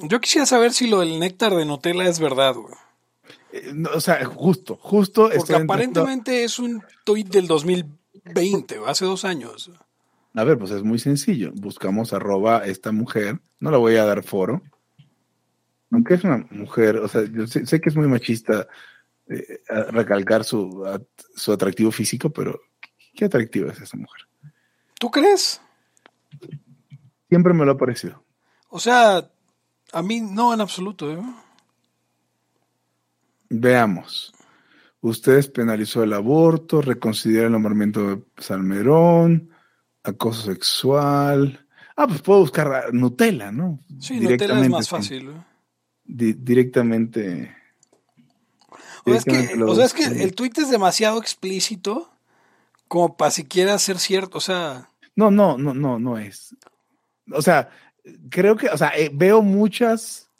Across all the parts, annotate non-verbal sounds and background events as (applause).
Yo quisiera saber si lo del néctar de Nutella es verdad, güey. Eh, no, o sea, justo, justo. Porque entrando- aparentemente es un tuit del 2020, hace dos años. A ver, pues es muy sencillo. Buscamos arroba esta mujer. No le voy a dar foro. Aunque es una mujer, o sea, yo sé, sé que es muy machista eh, recalcar su, a- su atractivo físico, pero ¿qué atractiva es esa mujer? ¿Tú crees? Siempre me lo ha parecido. O sea, a mí no en absoluto. ¿eh? Veamos. Ustedes penalizó el aborto, reconsidera el nombramiento de Salmerón, acoso sexual. Ah, pues puedo buscar Nutella, ¿no? Sí, Nutella es más fácil. ¿eh? Di- directamente. O sea, es que, directamente lo o sea, es que busco. el tuit es demasiado explícito como para siquiera ser cierto. O sea, No, no, no, no, no es. O sea, creo que, o sea, eh, veo muchas,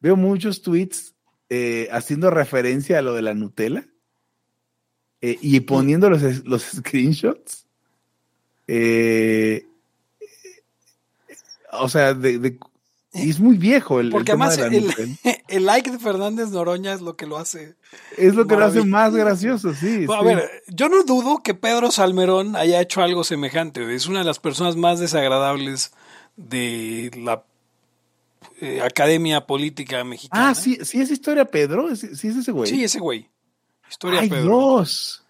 veo muchos tweets eh, haciendo referencia a lo de la Nutella eh, y poniendo los, los (laughs) screenshots. O sea, de, es muy viejo el, el porque tema además de la el, (laughs) el like de Fernández Noroña es lo que lo hace. Es lo que lo hace más gracioso, sí. Bueno, sí. A ver, yo no dudo que Pedro Salmerón haya hecho algo semejante. Es una de las personas más desagradables de la eh, Academia Política Mexicana. Ah, sí, sí es historia Pedro, sí, sí es ese güey. Sí, ese güey. Historia Ay, Pedro. Dios.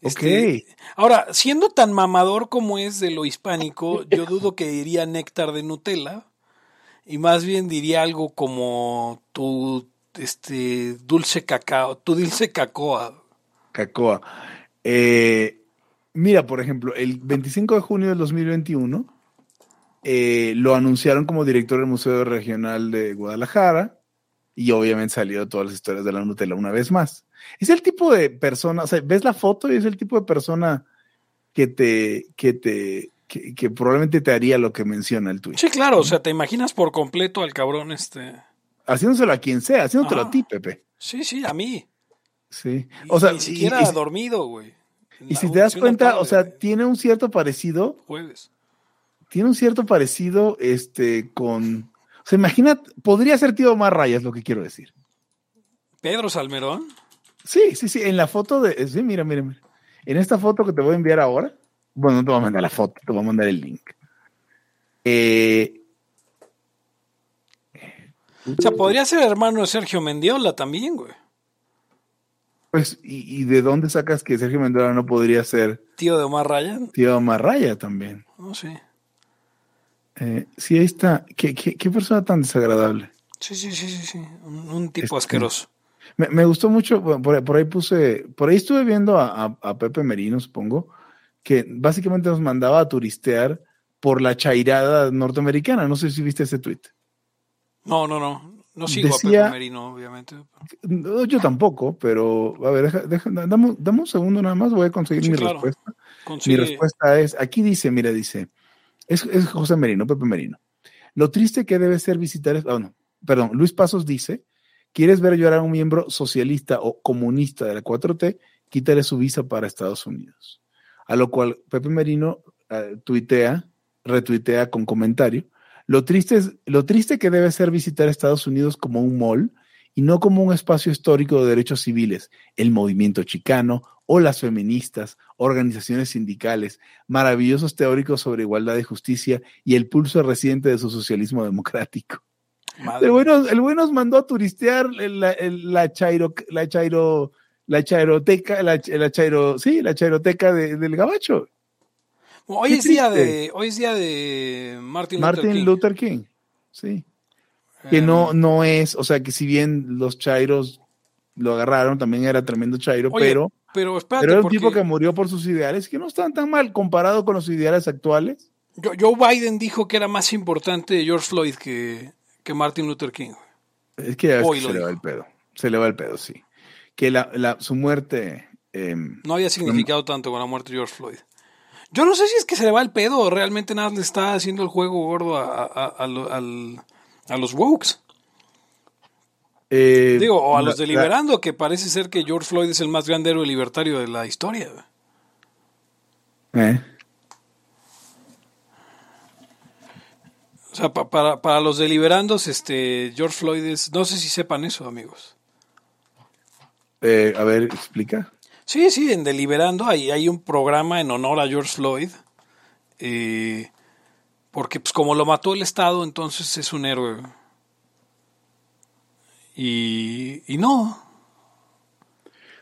Este, Ahora, siendo tan mamador como es de lo hispánico, yo dudo que diría néctar de Nutella y más bien diría algo como tu este dulce cacao, tu dulce cacoa. Cacoa. Eh, mira, por ejemplo, el 25 de junio del 2021 eh, lo anunciaron como director del Museo Regional de Guadalajara y obviamente salió todas las historias de la Nutella una vez más. Es el tipo de persona, o sea, ves la foto y es el tipo de persona que te, que te, que, que probablemente te haría lo que menciona el tweet. Sí, claro, o sea, te imaginas por completo al cabrón este. Haciéndoselo a quien sea, haciéndotelo Ajá. a ti, Pepe. Sí, sí, a mí. Sí. Y- O sea, ni siquiera y- dormido, güey. Y si te das cuenta, tarde o sea, tiene un cierto parecido jueves. Tiene un cierto parecido este con o sea, imagina, podría ser tío Omar Rayas lo que quiero decir. Pedro Salmerón. Sí, sí, sí, en la foto de sí, mira, mira, mira. En esta foto que te voy a enviar ahora, bueno, no te voy a mandar la foto, te voy a mandar el link. Eh, O sea, podría ser hermano de Sergio Mendiola también, güey. pues, ¿y, y de dónde sacas que Sergio Mendoza no podría ser Tío de Omar Ryan. tío Omar Raya también? No sé. Eh, sí, ahí está. ¿Qué, qué, qué persona tan desagradable. Sí, sí, sí, sí, sí. Un, un tipo Este- asqueroso. Me, me gustó mucho, por, por ahí puse, por ahí estuve viendo a, a- a Pepe Merino, supongo, que básicamente nos mandaba a turistear por la chairada norteamericana. No sé si viste ese tweet. No, no, no. No sigo Decía- a Pepe Merino, obviamente. No, yo tampoco, pero a ver, deja, deja- dame, un- dame un segundo nada más, voy a conseguir Sí, mi claro. respuesta. Mi Consigue- respuesta es, aquí dice, mira, dice, es, José Merino, Pepe Merino. Lo triste que debe ser visitar, es- ah, no, perdón, Luis Pasos dice, ¿quieres ver llorar a un miembro socialista o comunista de la 4T? Quítale su visa para Estados Unidos. A lo cual Pepe Merino eh, tuitea, retuitea con comentario, lo triste, es, lo triste que debe ser visitar Estados Unidos como un mall y no como un espacio histórico de derechos civiles, el movimiento chicano, olas feministas, organizaciones sindicales, maravillosos teóricos sobre igualdad y justicia y el pulso reciente de su socialismo democrático. El bueno, el bueno nos mandó a turistear la, la chairo, la chairo, la chairoteca, la, la chairo, sí, la chairoteca de- del gabacho. Hoy Qué es día de, hoy es día de Martin, Martin Luther King. Luther King, sí. Que no, no es, o sea, que si bien los chairos lo agarraron, también era tremendo chairo, Oye, pero, pero espérate, pero era un tipo que murió por sus ideales, que no están tan mal comparado con los ideales actuales. Jo- Joe Biden dijo que era más importante George Floyd que, que Martin Luther King. Es que, Hoy lo se le va el pedo, se le va el pedo, sí. Que la, la, su muerte, em, No había significado tanto con la muerte de George Floyd. Yo no sé si es que se le va el pedo o realmente nada le está haciendo el juego gordo a, a- a- a al- a los wokes. eh, Digo, o a la- los la- deliberando, que parece ser que George Floyd es el más grande héroe libertario de la historia. eh, O sea, pa- para, para los deliberandos, este, George Floyd es, no sé si sepan eso, amigos. Eh, a ver, explica. Sí, sí, en Deliberando hay, hay un programa en honor a George Floyd, eh, porque pues como lo mató el Estado, entonces es un héroe. Y, y no,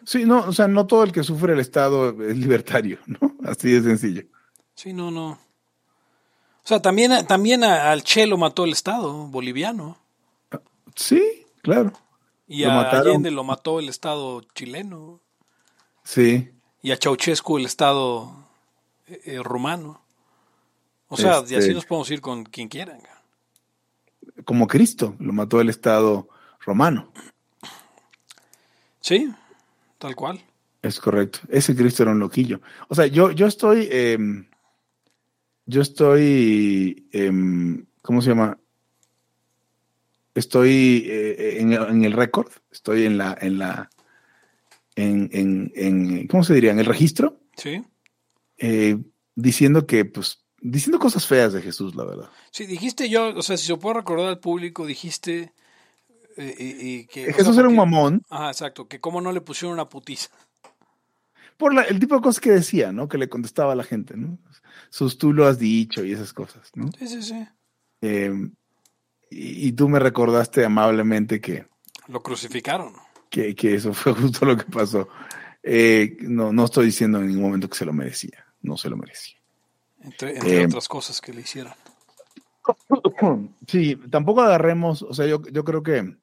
Sí, no, o sea, no todo el que sufre el Estado es libertario, ¿no? (laughs) Así de sencillo. sí, no, no. O sea, también, también a- al Che lo mató el Estado boliviano. Sí, claro. Y Lo a mataron. Allende lo mató el Estado chileno. Sí. Y a Ceausescu el Estado eh, eh, rumano. O sea, y así Este- nos podemos ir con quien quieran. Como Cristo, lo mató el Estado romano. Sí, tal cual. Es correcto. Ese Cristo era un loquillo. O sea, yo, yo estoy. em, yo estoy. em, ¿Cómo se llama? Estoy eh, en, en el récord. Estoy en la. En la en, en, en- ¿Cómo se diría? En el registro. Sí. eh, diciendo que, pues. Diciendo cosas feas de Jesús, la verdad. Sí, dijiste yo, o sea, si se puede recordar al público, dijiste eh, y- y que... o sea, Jesús era un mamón Ajá, exacto, que cómo no le pusieron una putiza. por la- el tipo de cosas que decía, ¿no? Que le contestaba a la gente, ¿no? Sus tú lo has dicho y esas cosas, ¿no? Sí, sí, sí. Eh, y, y tú me recordaste amablemente que, Lo crucificaron. que, que eso fue (laughs) justo lo que pasó. Eh, no, no estoy diciendo en ningún momento que se lo merecía, no se lo merecía. Entre, entre Eh, otras cosas que le hicieron. (coughs) Sí, tampoco agarremos, o sea, yo, yo creo que...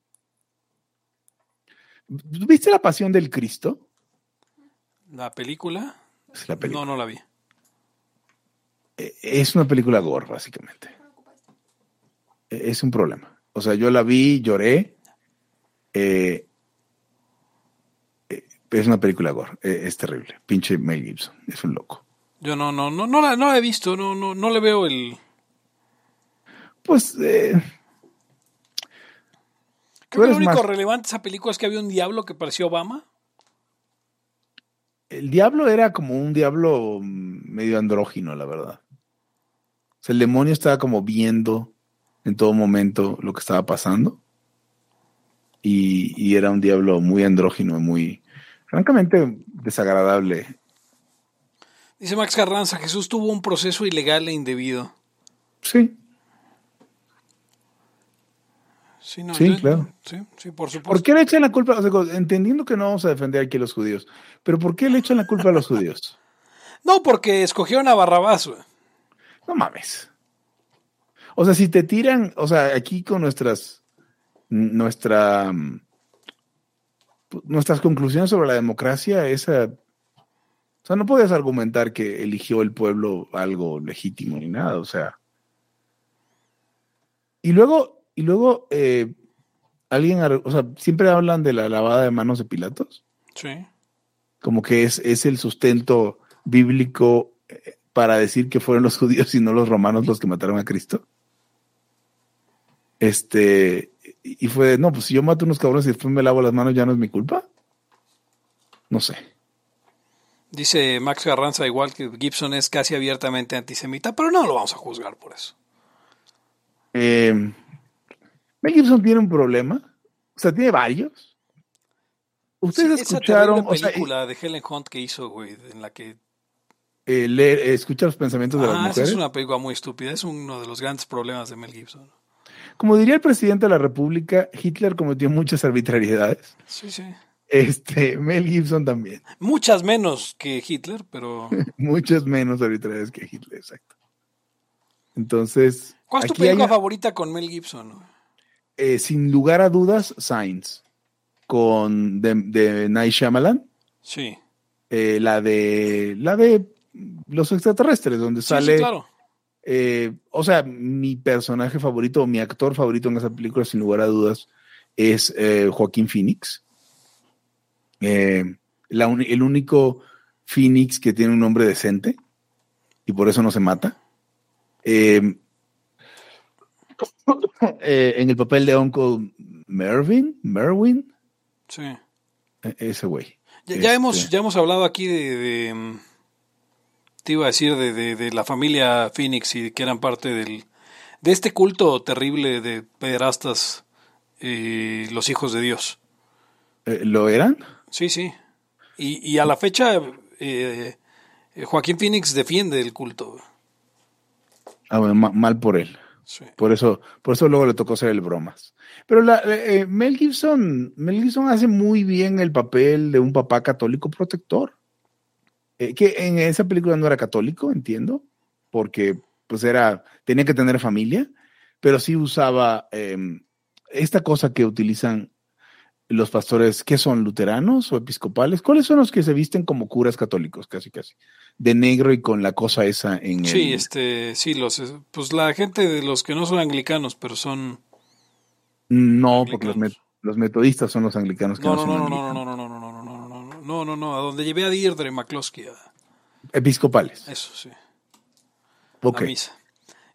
¿Viste la pasión del Cristo? La película, Es la película. no, no la vi. Eh, Es una película gore, básicamente. Eh, Es un problema. O sea, yo la vi, lloré. eh, eh, es una película gore. eh, es terrible. Pinche Mel Gibson. Es un loco. Yo no, no, no, no la, no la he visto, no, no, no le veo el... Pues, eh, Creo que lo único más- relevante de esa película es que había un diablo que parecía Obama. el diablo era como un diablo medio andrógino, la verdad. O sea, el demonio estaba como viendo en todo momento lo que estaba pasando. Y, y era un diablo muy andrógino, muy, francamente, desagradable. Dice Max Carranza, Jesús tuvo un proceso ilegal e indebido. Sí, Sí, no, Sí, yo- claro. Sí, sí, por supuesto. ¿Por qué le echan la culpa? O sea, entendiendo que no vamos a defender aquí a los judíos, pero ¿por qué le echan la culpa a los judíos? (laughs) No, porque escogieron a Barrabás. No mames. O sea, si te tiran, o sea, aquí con nuestras, nuestra, mm, nuestras conclusiones sobre la democracia, esa, o sea, no puedes argumentar que eligió el pueblo algo legítimo ni nada, o sea. Y luego, y luego, eh, alguien, o sea, siempre hablan de la lavada de manos de Pilatos Sí. como que es, es el sustento bíblico eh, para decir que fueron los (laughs) judíos y no los romanos los que mataron a Cristo. Este, y y fue, no, pues si yo mato unos cabrones y después me lavo las manos, ya no es mi culpa. No sé. Dice Max Carranza, igual que Gibson es casi abiertamente antisemita, pero no lo vamos a juzgar por eso. Eh, Mel Gibson tiene un problema. O sea, tiene varios. Ustedes Sí, esa escucharon, terrible o sea, película de Helen Hunt que hizo, güey, en la que... eh, leer, eh, escuchar los pensamientos de las Ah, esa mujeres. es una película muy estúpida, es uno de los grandes problemas de Mel Gibson. Como diría el presidente de la República, Hitler cometió muchas arbitrariedades. Sí, sí. Este, Mel Gibson también. Muchas menos que Hitler, pero... (laughs) Muchas menos arbitrariedades que Hitler, exacto. Entonces, ¿Cuál es tu hay película favorita con Mel Gibson? eh, sin lugar a dudas, Signs, con de, de Night Shyamalan, Sí. eh, la de la de los extraterrestres, donde Sí, sale, sí, claro. eh, o sea, mi personaje favorito, mi actor favorito en esa película, sin lugar a dudas, es Joaquín Phoenix. Eh, la el único Phoenix que tiene un nombre decente y por eso no se mata. Eh, (laughs) eh, en el papel de Uncle Mervyn, Merwin, Sí. eh, ese güey. Ya, ya Este- hemos, ya hemos hablado aquí de, de, mm, te iba a decir, de, de- de la familia Phoenix y que eran parte del, de este culto terrible de pederastas, eh, los hijos de Dios. Eh, ¿Lo eran? Sí, sí. Y, y a la fecha, eh, Joaquín Phoenix defiende el culto. Ah, bueno, ma- mal por él. Sí. Por eso, por eso luego le tocó hacer el bromas. Pero la, eh, eh, Mel Gibson, Mel Gibson hace muy bien el papel de un papá católico protector. Eh, que en esa película no era católico, entiendo, porque pues era, tenía que tener familia, pero sí usaba eh, esta cosa que utilizan los pastores, ¿qué son? ¿Luteranos o episcopales? ¿Cuáles son los que se visten como curas católicos, casi casi? De negro y con la cosa esa en Sí, el... este, sí, los, pues la gente de los que no son anglicanos, pero son... No, porque los, met- los metodistas son los anglicanos que No, no, no, son no, no, no, anglicanos. no, no, no, no, no, no, no, no, no, no, no, a donde llevé a Deirdre McCloskey, Episcopales. eso sí, Ok. a misa.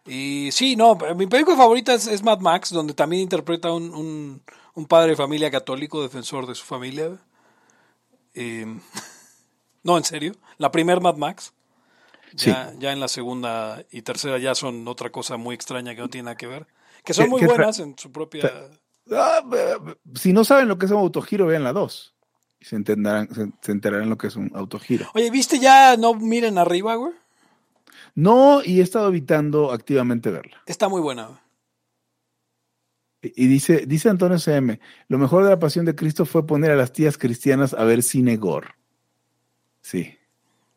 Y sí, no, mi película favorita es, es Mad Max, donde también interpreta un, un, un padre de familia católico, defensor de su familia. Eh, (laughs) no, en serio, la primer Mad Max. Ya, ya en la segunda y tercera ya son otra cosa muy extraña que no tiene nada que ver. Que son ¿Qué- muy buenas en su propia... Ah, si no saben lo que es un autogiro, vean la 2. Se entenderán, se, se enterarán lo que es un autogiro. Oye, ¿viste ya No Miren Arriba, güey? No, y he estado evitando activamente verla. Está muy buena. Y dice, dice Antonio CM, lo mejor de la pasión de Cristo fue poner a las tías cristianas a ver cine gore. Sí.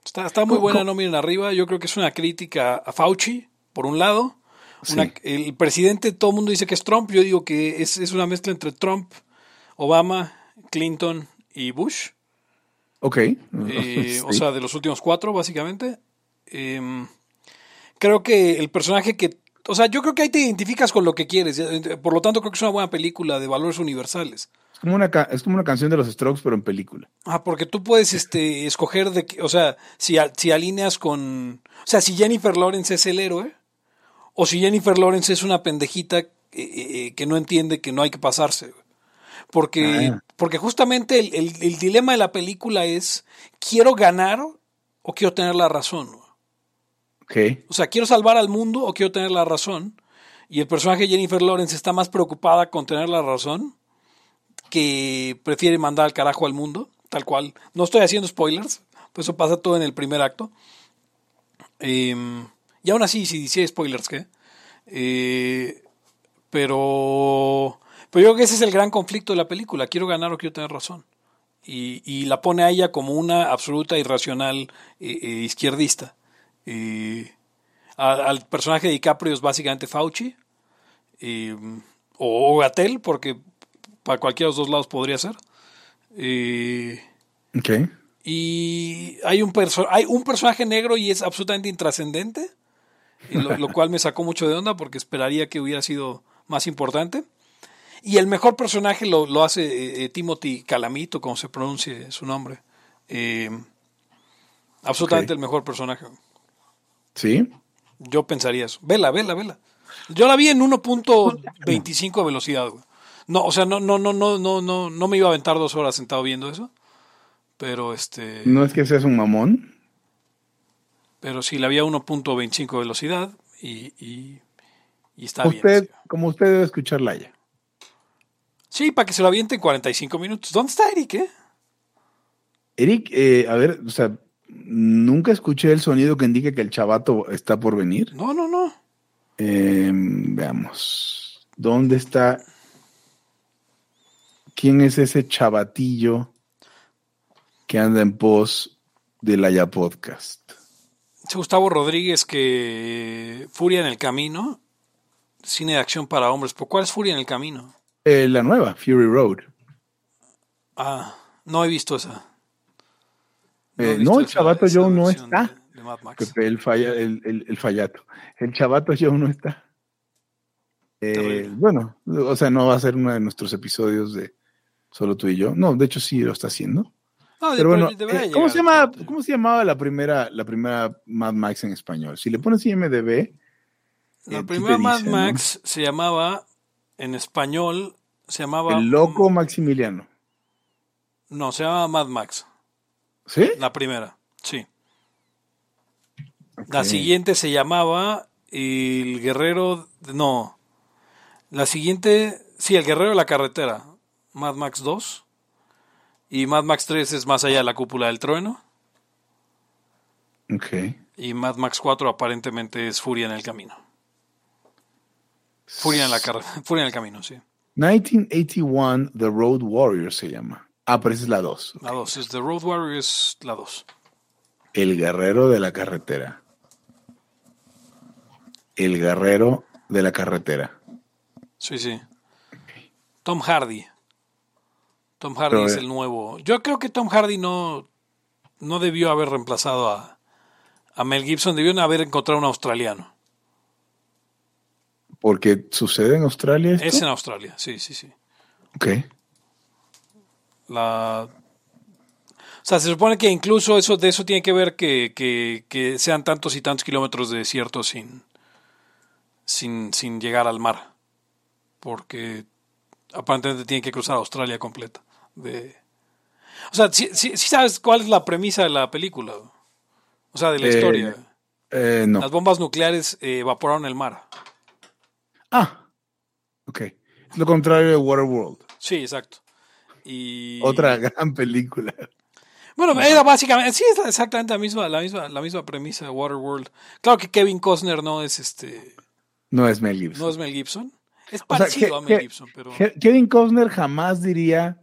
Está, está muy ¿Cómo- buena, cómo? no miren arriba. Yo creo que es una crítica a Fauci, por un lado. Una- Sí. el presidente, todo el mundo dice que es Trump. Yo digo que es, es una mezcla entre Trump, Obama, Clinton y Bush. Ok. Eh, (laughs) Sí. O sea, de los últimos cuatro, básicamente. Em, creo que el personaje que... O sea, yo creo que ahí te identificas con lo que quieres. eh, Por lo tanto, creo que es una buena película de valores universales. es, como una, es como una canción de los Strokes, pero en película. Ah, porque tú puedes este, escoger de que, o sea, si, si alineas con, o sea, si Jennifer Lawrence es el héroe, o si Jennifer Lawrence es una pendejita eh, eh, que no entiende que no hay que pasarse. Porque, Ah. porque justamente el, el- el dilema de la película es, ¿quiero ganar o quiero tener la razón? O sea, ¿quiero salvar al mundo o quiero tener la razón? Y el personaje Jennifer Lawrence está más preocupada con tener la razón que prefiere mandar al carajo al mundo, tal cual. No estoy haciendo spoilers, pues eso pasa todo en el primer acto. Eh, y aún así, si dice spoilers, ¿qué? Eh, pero, pero yo creo que ese es el gran conflicto de la película. Quiero ganar o quiero tener razón. Y, y la pone a ella como una absoluta irracional eh, eh, izquierdista. A- al personaje de DiCaprio es básicamente Fauci. o, Gatel, porque para cualquiera de los dos lados podría ser. Eh, Ok. y hay un, perso- hay un personaje negro y es absolutamente intrascendente, y lo, lo cual me sacó mucho de onda porque esperaría que hubiera sido más importante. Y el mejor personaje lo, lo hace eh, eh, Timothy Calamito, como se pronuncie su nombre. Eh, absolutamente el mejor personaje. Sí. Yo pensaría eso. Vela, vela, vela. Yo la vi en 1.25 de velocidad, güey. No, o sea, no, no, no, no, no, no, no me iba a aventar dos horas sentado viendo eso. Pero este. No es que seas un mamón. Pero sí, la vi a 1.25 de velocidad y, y, y está Usted, bien. como usted debe escucharla ya. Sí, para que se lo aviente en 45 minutos. ¿Dónde está Eric, eh? Eric, eh, a ver, o sea, nunca escuché el sonido que indique que el chavato está por venir. No, no, no. Eh, veamos. ¿Dónde está? ¿Quién es ese chavatillo que anda en pos de la Ya Podcast? Dice Gustavo Rodríguez que Furia en el Camino, cine de acción para hombres. ¿Por cuál es Furia en el Camino? Eh, la nueva, Fury Road. Ah, no he visto esa. Eh, no, el esa- chavato esa Joe no está. de- de Mad Max. Pepe, el, falla, el, el- el fallato. El chavato Joe no está. Eh, bueno, o sea, no va a ser uno de nuestros episodios de solo tú y yo. No, de hecho sí lo está haciendo. No, Pero bueno, eh, ¿cómo, se llama. ¿cómo se llamaba la primera, la primera Mad Max en español? Si le pones IMDB, La eh, primera Mad dice, ¿no? Max se llamaba, en español, se llamaba... El loco Maximiliano. No, se llamaba Mad Max. ¿Sí? La primera, sí. La siguiente se llamaba el guerrero, no, la siguiente, sí, el guerrero de la carretera, Mad Max 2, y Mad Max 3 es más allá de la cúpula del trueno, Ok. y Mad Max 4 aparentemente es Furia en el camino. Furia en la (laughs) Furia en el camino, sí. 1981, The Road Warrior se llama. Ah, pero esa es la 2. La 2 es The Road Warrior, es la 2. El guerrero de la carretera. El guerrero de la carretera. Sí, sí. Tom Hardy. Tom Hardy Pero, es eh, el nuevo. Yo creo que Tom Hardy no, no debió haber reemplazado a, a Mel Gibson, debió haber encontrado un australiano. Porque sucede en Australia. Esto? Es en Australia, sí, sí, sí. Ok. La... O sea, se supone que incluso eso de eso tiene que ver que, que, que sean tantos y tantos kilómetros de desierto sin, sin, sin llegar al mar. Porque aparentemente tiene que cruzar Australia completa. De... O sea, si sabes cuál es la premisa de la película. O sea, de la Eh, historia. Eh, no. Las bombas nucleares eh, evaporaron el mar. Ah. Ok. Es lo contrario de Waterworld. Sí, exacto. Y... Otra gran película. Bueno, era básicamente, sí, es exactamente la misma, la misma, la misma premisa de Waterworld. Claro que Kevin Costner no es este, No es Mel Gibson. no es Mel Gibson. Es O sea, parecido a Mel Gibson, pero Ke- Kevin Costner jamás diría,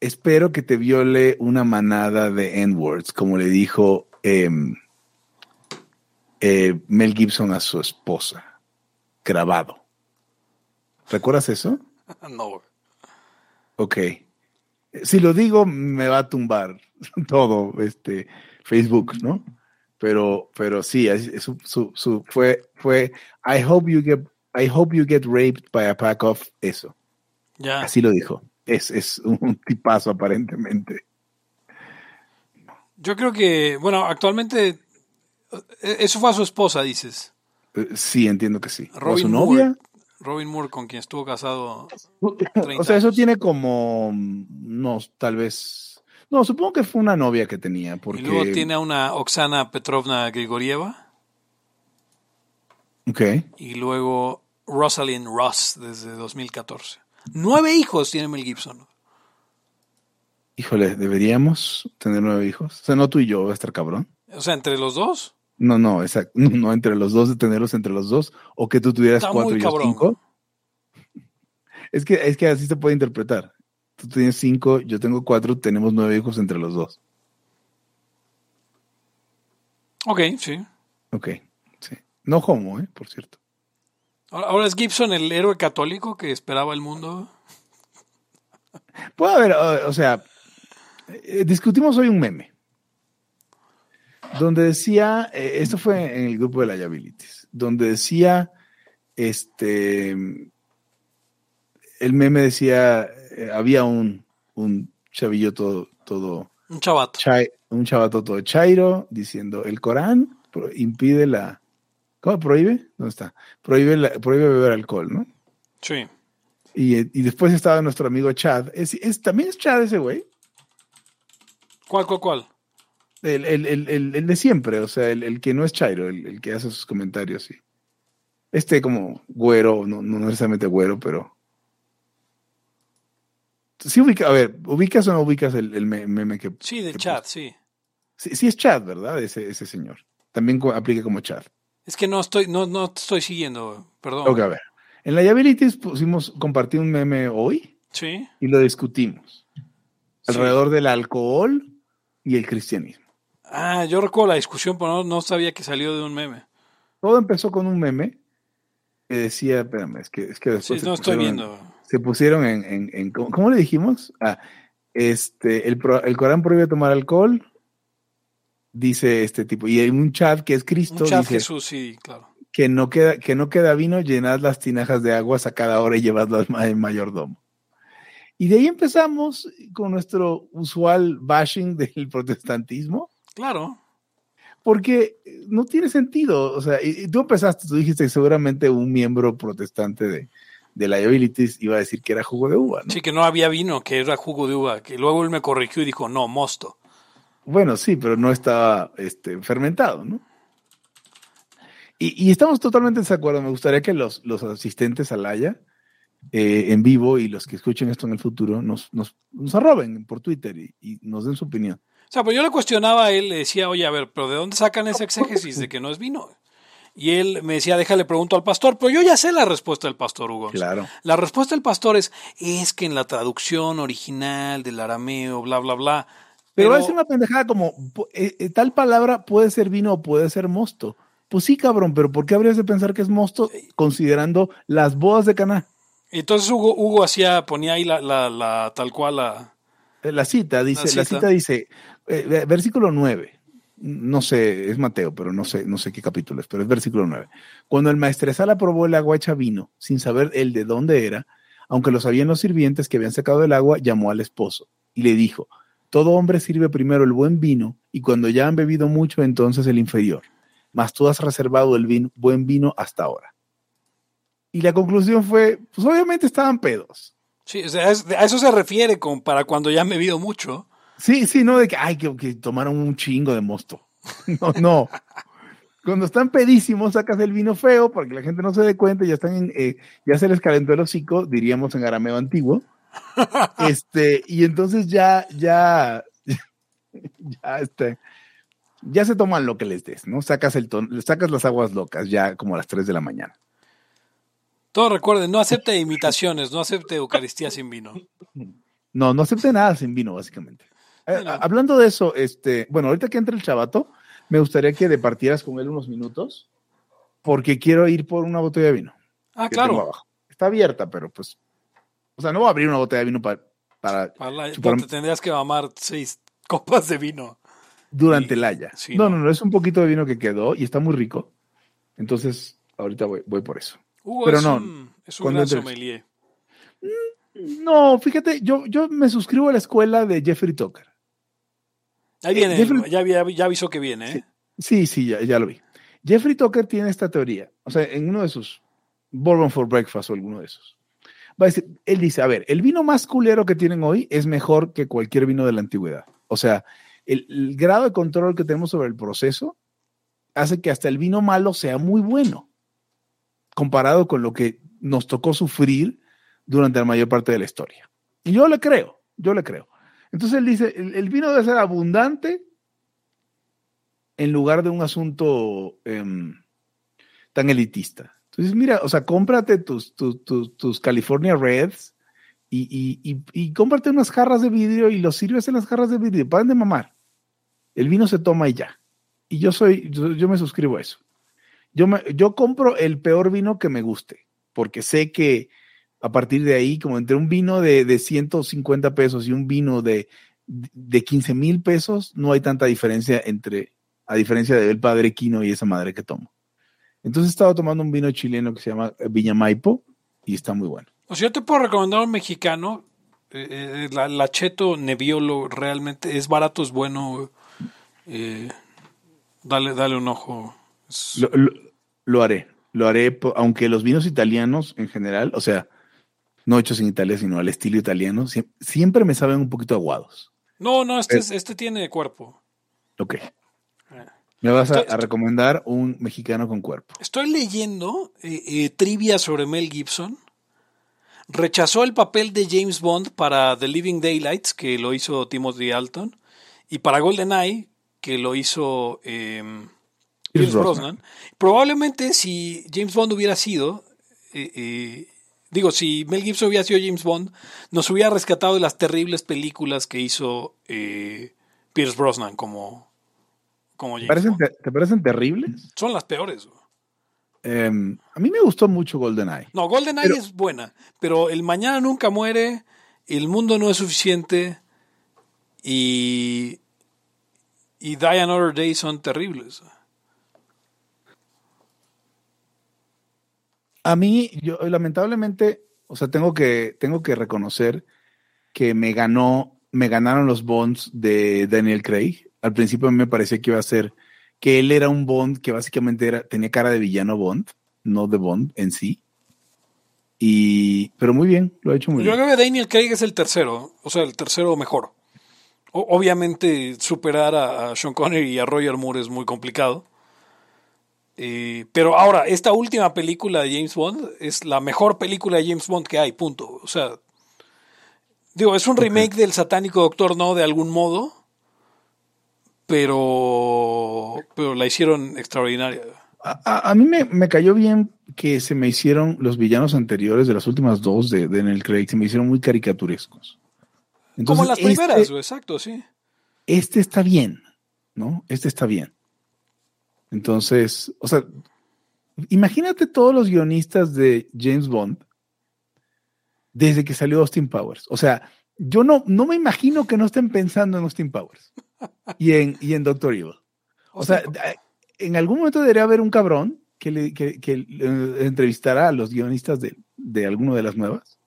espero que te viole una manada de N-words, como le dijo em, eh, Mel Gibson a su esposa, grabado. ¿Recuerdas eso? (laughs) no. Ok. Si lo digo, me va a tumbar (laughs) todo este Facebook, ¿no? Pero, pero sí, es- su, su- su- fue, fue, I hope you get, I hope you get raped by a pack of eso. Ya. Así lo dijo. Es, es un (laughs) tipazo aparentemente. Yo creo que, bueno, actualmente eh, eso fue a su esposa, dices. Eh, Sí, entiendo que sí. ¿O a su Moore. Robin Moore, con quien estuvo casado 30 (laughs) O sea, eso años. tiene como, mm, no, tal vez, no, supongo que fue una novia que tenía, porque, Y luego tiene a una Oksana Petrovna Grigorieva ok, y luego Rosalind Ross desde 2014. Nueve hijos tiene Mel Gibson. híjole, deberíamos tener nueve hijos. O sea, no tú y yo, va a estar cabrón. O sea, entre los dos. No, no, exacto. (laughs) No, no, entre los dos, de tenerlos entre los dos, o que tú tuvieras Está cuatro y yo cinco. Es que, es que así se puede interpretar. Tú tienes cinco, yo tengo cuatro, tenemos nueve hijos entre los dos. Ok, sí. Ok, sí. No homo, ¿eh? Por cierto. Ahora ahora es Gibson el héroe católico que esperaba el mundo. Puede haber, o, o sea, eh, discutimos hoy un meme. Donde decía, eh, esto fue en el grupo de la Liabilities, donde decía, este, el meme decía, eh, había un, un chavillo todo, todo, Un chavato. chai- un chavato todo chairo, diciendo, el Corán impide la, ¿cómo prohíbe? ¿Dónde está? Prohíbe, la- prohíbe beber alcohol, ¿no? Sí. Y, y después estaba nuestro amigo Chad. ¿Es, es- también es Chad ese güey? ¿Cuál, cuál, cuál? El, el- el- el- de siempre, o sea, el, el que no es Chairo, el, el que hace sus comentarios, sí. Este como güero, no, no necesariamente güero, pero... Sí ubica, a ver, ¿ubicas o no ubicas el, el me- meme que... Sí, del chat, sí. Sí, sí es Chad, ¿verdad? Ese, ese señor. También aplica como Chad. Es que no estoy, no, no estoy siguiendo, perdón. Ok, a ver. En la Liabilities pusimos, compartí un meme hoy Sí. y lo discutimos. Sí. Alrededor del alcohol y el cristianismo. Ah, yo recuerdo la discusión, pero no, no sabía que salió de un meme. Todo empezó con un meme que decía, espérame, es que, es que Sí, después se no estoy viendo. se pusieron en, en- en- ¿cómo, le dijimos? Ah, este, el, el Corán prohíbe tomar alcohol, dice este tipo, y hay un chat que es Cristo, Un chat dice Jesús, sí, claro. que no queda, que no queda vino, llenad las tinajas de aguas a cada hora y llevadlas al mayordomo. Y de ahí empezamos con nuestro usual bashing (laughs) del protestantismo, Claro. porque no tiene sentido. O sea, y, y tú empezaste, tú dijiste que seguramente un miembro protestante de, de Liabilities iba a decir que era jugo de uva, ¿no? Sí, que no había vino, que era jugo de uva, que luego él me corrigió y dijo, no, mosto. Bueno, sí, pero no estaba este, fermentado, ¿no? Y, y estamos totalmente de acuerdo. Me gustaría que los, los asistentes al Haya eh, en vivo y los que escuchen esto en el futuro nos, nos, nos arroben por Twitter y, y nos den su opinión. O sea, pues yo le cuestionaba a él, le decía, oye, a ver, pero ¿de dónde sacan ese exégesis de que no es vino? Y él me decía, déjale pregunto al pastor, pero yo ya sé la respuesta del pastor Hugo. Claro. La respuesta del pastor es, es que en la traducción original del arameo, bla, bla, bla. Pero, es una pendejada como, eh, eh, tal palabra puede ser vino o puede ser mosto. Pues sí, cabrón, pero ¿por qué habrías de pensar que es mosto considerando las bodas de Caná? Entonces Hugo, Hugo hacía, ponía ahí la, la, la tal cual la... La cita, dice, la cita, la cita dice, eh, versículo 9, no sé, es Mateo, pero no sé, no sé qué capítulo es, pero es versículo 9. Cuando el maestresala probó el agua hecha vino, sin saber el de dónde era, aunque lo sabían los sirvientes que habían sacado el agua, llamó al esposo y le dijo, todo hombre sirve primero el buen vino y cuando ya han bebido mucho, entonces el inferior. Mas tú has reservado el buen vino hasta ahora. Y la conclusión fue, pues obviamente estaban pedos. Sí, o sea, a eso se refiere con para cuando ya han bebido mucho. Sí, sí, no de que, ay, que, que tomaron un chingo de mosto. (laughs) No, no. Cuando están pedísimos, sacas el vino feo para que la gente no se dé cuenta, ya están en, eh, ya se les calentó el hocico, diríamos en arameo antiguo. (laughs) Este, y entonces ya, ya, (laughs) ya, este, ya se toman lo que les des, ¿no? Sacas el ton, sacas las aguas locas ya como a las 3 de la mañana. Todo recuerden, no acepte imitaciones, no acepte Eucaristía sin vino. No, no acepte nada sin vino, básicamente. Eh, hablando de eso, este, bueno, ahorita que entre el chavato, me gustaría que departieras con él unos minutos, porque quiero ir por una botella de vino. Ah, claro. Está abierta, pero pues, o sea, no voy a abrir una botella de vino para... Para, para te tendrías que mamar seis copas de vino. Durante el haya. no, no, no, es un poquito de vino que quedó y está muy rico. Entonces, ahorita voy, voy por eso. pero es no, un, es un gran sommelier. No, fíjate, yo, yo me suscribo a la escuela de Jeffrey Tucker. Ahí viene, Jeffrey, ya, ya, avisó que viene. ¿eh? Sí, sí, ya, ya, lo vi. Jeffrey Tucker tiene esta teoría, o sea, en uno de sus Bourbon for Breakfast o alguno de esos. Va a decir, él dice, a ver, el vino más culero que tienen hoy es mejor que cualquier vino de la antigüedad. O sea, el, el grado de control que tenemos sobre el proceso hace que hasta el vino malo sea muy bueno, comparado con lo que nos tocó sufrir durante la mayor parte de la historia. Y yo le creo, yo le creo. Entonces él dice, el, vino debe ser abundante en lugar de un asunto eh, tan elitista. Entonces, mira, o sea, cómprate tus, tus, tus, California Reds y, y, y, y, cómprate unas jarras de vidrio y los sirves en las jarras de vidrio. Paren de mamar. El vino se toma y ya. Y yo soy, yo, yo me suscribo a eso. Yo, me, yo compro el peor vino que me guste, porque sé que a partir de ahí, como entre un vino de, de 150 pesos y un vino de, de 15 mil pesos, no hay tanta diferencia entre, a diferencia del padre Quino y esa madre que tomo. Entonces estaba tomando un vino chileno que se llama Viña Maipo y está muy bueno. O sea, yo te puedo recomendar un mexicano, eh, la, la, Cheto Nebbiolo, realmente es barato, es bueno. Eh, dale, dale un ojo. Lo, lo, lo, haré, lo haré, aunque los vinos italianos en general, o sea, no hechos en Italia, sino al estilo italiano, siempre me saben un poquito aguados. No, no, este, es, este tiene cuerpo. Ok. Me vas a, a, recomendar un mexicano con cuerpo. Estoy leyendo eh, eh, trivia sobre Mel Gibson. Rechazó el papel de James Bond para The Living Daylights, que lo hizo Timothy Alton, y para GoldenEye, que lo hizo eh, Pierce Brosnan. Brosnan. Probablemente si James Bond hubiera sido, eh, Digo, si Mel Gibson hubiera sido James Bond, nos hubiera rescatado de las terribles películas que hizo eh, Pierce Brosnan como, como James ¿Te parecen, Bond. ¿Te parecen terribles? Son las peores. Eh, a mí me gustó mucho GoldenEye. No, GoldenEye pero... es buena, pero El Mañana Nunca Muere, El Mundo No Es Suficiente y, y Die Another Day son terribles. A mí, yo lamentablemente, o sea, tengo que, tengo que reconocer que me ganó, me ganaron los Bonds de Daniel Craig. Al principio a mí me parecía que iba a ser, que él era un Bond que básicamente era, tenía cara de villano Bond, no de Bond en sí. Y, pero muy bien, lo ha hecho muy yo bien. Yo creo que Daniel Craig es el tercero, o sea, el tercero mejor. O, obviamente superar a, a Sean Connery y a Roger Moore es muy complicado. Eh, pero ahora, esta última película de James Bond es la mejor película de James Bond que hay, punto. O sea, digo, es un remake del satánico Doctor No de algún modo, pero, pero la hicieron extraordinaria. A, a- a mí me, me cayó bien que se me hicieron los villanos anteriores de las últimas dos de Daniel Craig, se me hicieron muy caricaturescos. Como las este- primeras, güey, exacto, sí. este está bien, ¿no? Este está bien. Entonces, o sea, imagínate todos los guionistas de James Bond desde que salió Austin Powers. O sea, yo no, no me imagino que no estén pensando en Austin Powers y en, y en Doctor Evil. O sea, en algún momento debería haber un cabrón que, le, que, que eh, entrevistara a los guionistas de, de alguno de las nuevas.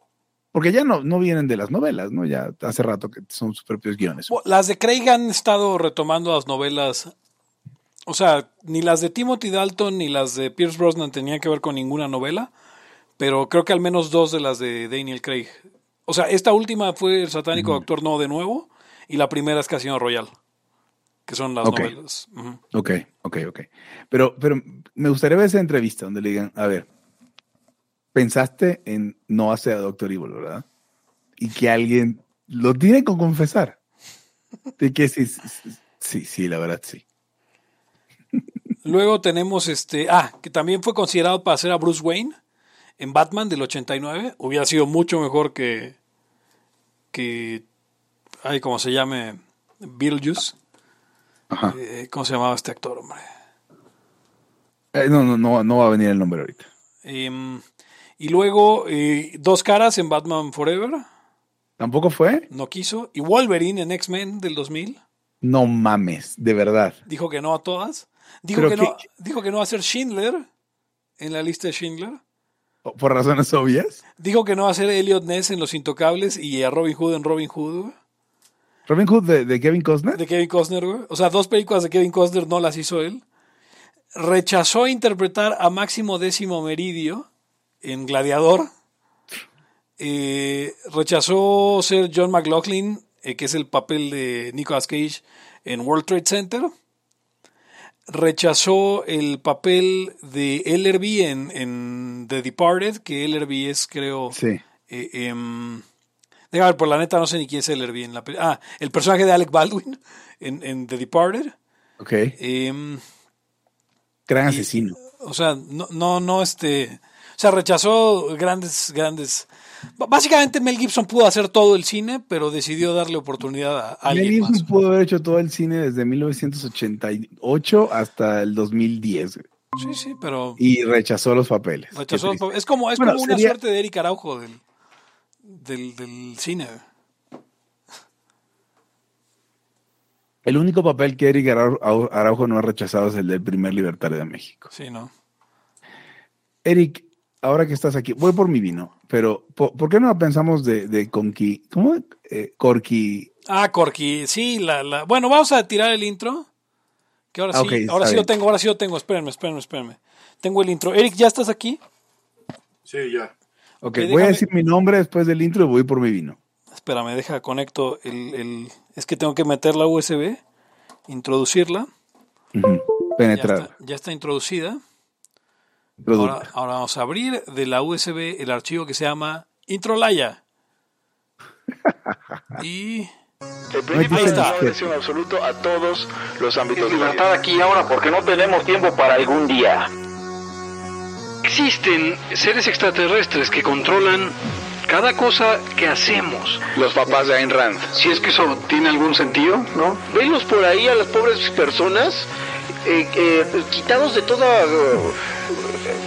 Porque ya no, no vienen de las novelas, ¿no? Ya hace rato que son sus propios guiones. Las de Craig han estado retomando las novelas. O sea, ni las de Timothy Dalton ni las de Pierce Brosnan tenían que ver con ninguna novela. Pero creo que al menos dos de las de Daniel Craig. O sea, esta última fue El satánico Doctor No de nuevo. Y la primera es Casino Royale. Que son las novelas. Ujú. Ok, ok, ok. Pero, pero me gustaría ver esa entrevista donde le digan, a ver, pensaste en no hacer a Doctor Evil, ¿verdad? Y que alguien lo tiene que confesar. De que sí, sí, sí, la verdad sí. Luego tenemos este. Ah, que también fue considerado para hacer a Bruce Wayne en Batman del 89. Hubiera sido mucho mejor que. que. Ay, como se llame. Beetlejuice. Ajá. Eh, ¿Cómo se llamaba este actor, hombre? Eh, no, no, no, no va a venir el nombre ahorita. Em, y luego eh, Dos Caras en Batman Forever. ¿Tampoco fue? No quiso. Y Wolverine en X-Men del 2000. No mames, de verdad. Dijo que no a todas. Dijo que, que- no, dijo que no va a ser Schindler en la lista de Schindler. Por razones obvias. Dijo que no va a ser Elliot Ness en Los Intocables y a Robin Hood en Robin Hood, güey. Robin Hood de, de Kevin Costner. de Kevin Costner, güey. O sea, dos películas de Kevin Costner no las hizo él. Rechazó interpretar a Máximo Décimo Meridio en Gladiador. Eh, rechazó ser John McLaughlin, eh, que es el papel de Nicolas Cage en World Trade Center. Rechazó el papel de Ellerby en, en The Departed, que Ellerby es, creo, Sí. eh, em, déjame ver, por la neta no sé ni quién es Ellerby en la Ah, el personaje de Alec Baldwin en, en The Departed. Ok. Em, Gran y- asesino. o sea, no, no, no, este. O sea, rechazó grandes, grandes. Básicamente Mel Gibson pudo hacer todo el cine, pero decidió darle oportunidad a Mel alguien Gibson más. pudo haber hecho todo el cine desde 1988 hasta el 2010 güey, Sí, sí, pero y rechazó los papeles. Rechazó. triste. Es como, es Bueno, como una sería- suerte de Eric Araujo del, del, del cine. El único papel que Eric Arau- Araujo no ha rechazado es el del primer libertario de México. Sí, ¿no? Eric, ahora que estás aquí, voy por mi vino, pero ¿por, por qué no pensamos de, de Conqui? ¿Cómo? Eh, Corky. Ah, Corky, sí, la, la. Bueno, vamos a tirar el intro. Que ahora Ah, sí, ahora sí lo tengo, ahora sí lo tengo. Espérenme, espérenme, espérenme. Tengo el intro. Eric, ¿ya estás aquí? Sí, ya. Ok, Ok, voy a decir mi nombre después del intro y voy por mi vino. Espérame, deja, conecto el, el- Es que tengo que meter la USB, introducirla. Ya Penetrar. está, ya está introducida. Ahora, ahora vamos a abrir de la USB el archivo que se llama Introlaya. (laughs) Y El principio Ahí está. es en absoluto a todos los ámbitos vida. libertad aquí y ahora porque no tenemos tiempo para algún día. Existen seres extraterrestres que controlan cada cosa que hacemos. Los papás de Ayn Rand. Si es que eso tiene algún sentido, ¿no? Venlos por ahí a las pobres personas eh, eh, quitados de toda eh,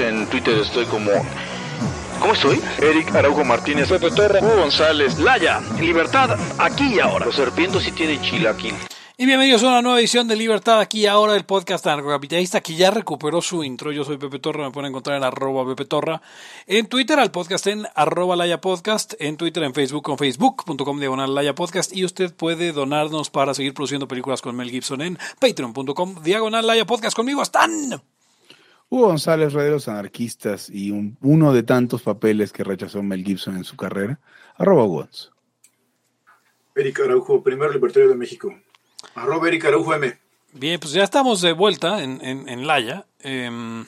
en Twitter estoy como. ¿Cómo estoy? Eric Araujo Martínez, Pepe Torra, Hugo González, Laya, libertad aquí y ahora. Los serpientes sí tienen chilaquil. Y bienvenidos a una nueva edición de Libertad aquí ahora el podcast anarcocapitalista que ya recuperó su intro. Yo soy Pepe Torra, me pueden encontrar en arroba Pepe Torra, en Twitter al podcast en arroba Laya Podcast, en Twitter en Facebook con facebook.com diagonal Laya Podcast y usted puede donarnos para seguir produciendo películas con Mel Gibson en patreon.com diagonal Laya Podcast. Conmigo están... Hugo González, Rey de los Anarquistas y un- uno de tantos papeles que rechazó Mel Gibson en su carrera, arroba Wons. Eric Araujo, primer libertario de México. Arroba Eric Araujo M. Bien, pues ya estamos de vuelta en, en, en Laya. em,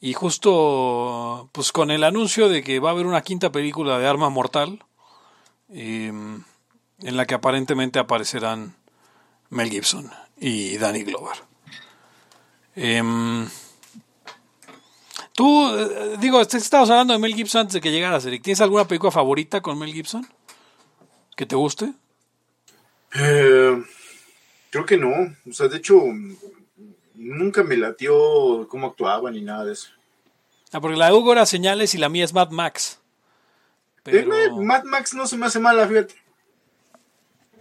y justo pues con el anuncio de que va a haber una quinta película de Arma Mortal, em, en la que aparentemente aparecerán Mel Gibson y Danny Glover. Em, Tú, eh, digo, este- estábamos hablando de Mel Gibson antes de que llegaras, Eric. ¿Tienes alguna película favorita con Mel Gibson? ¿Que te guste? Eh, creo que no. O sea, de hecho, nunca me latió cómo actuaba ni nada de eso. Ah, porque la de Hugo era Señales y la mía es Mad Max. Pero, Eh, Mad Max no se me hace mala, fíjate.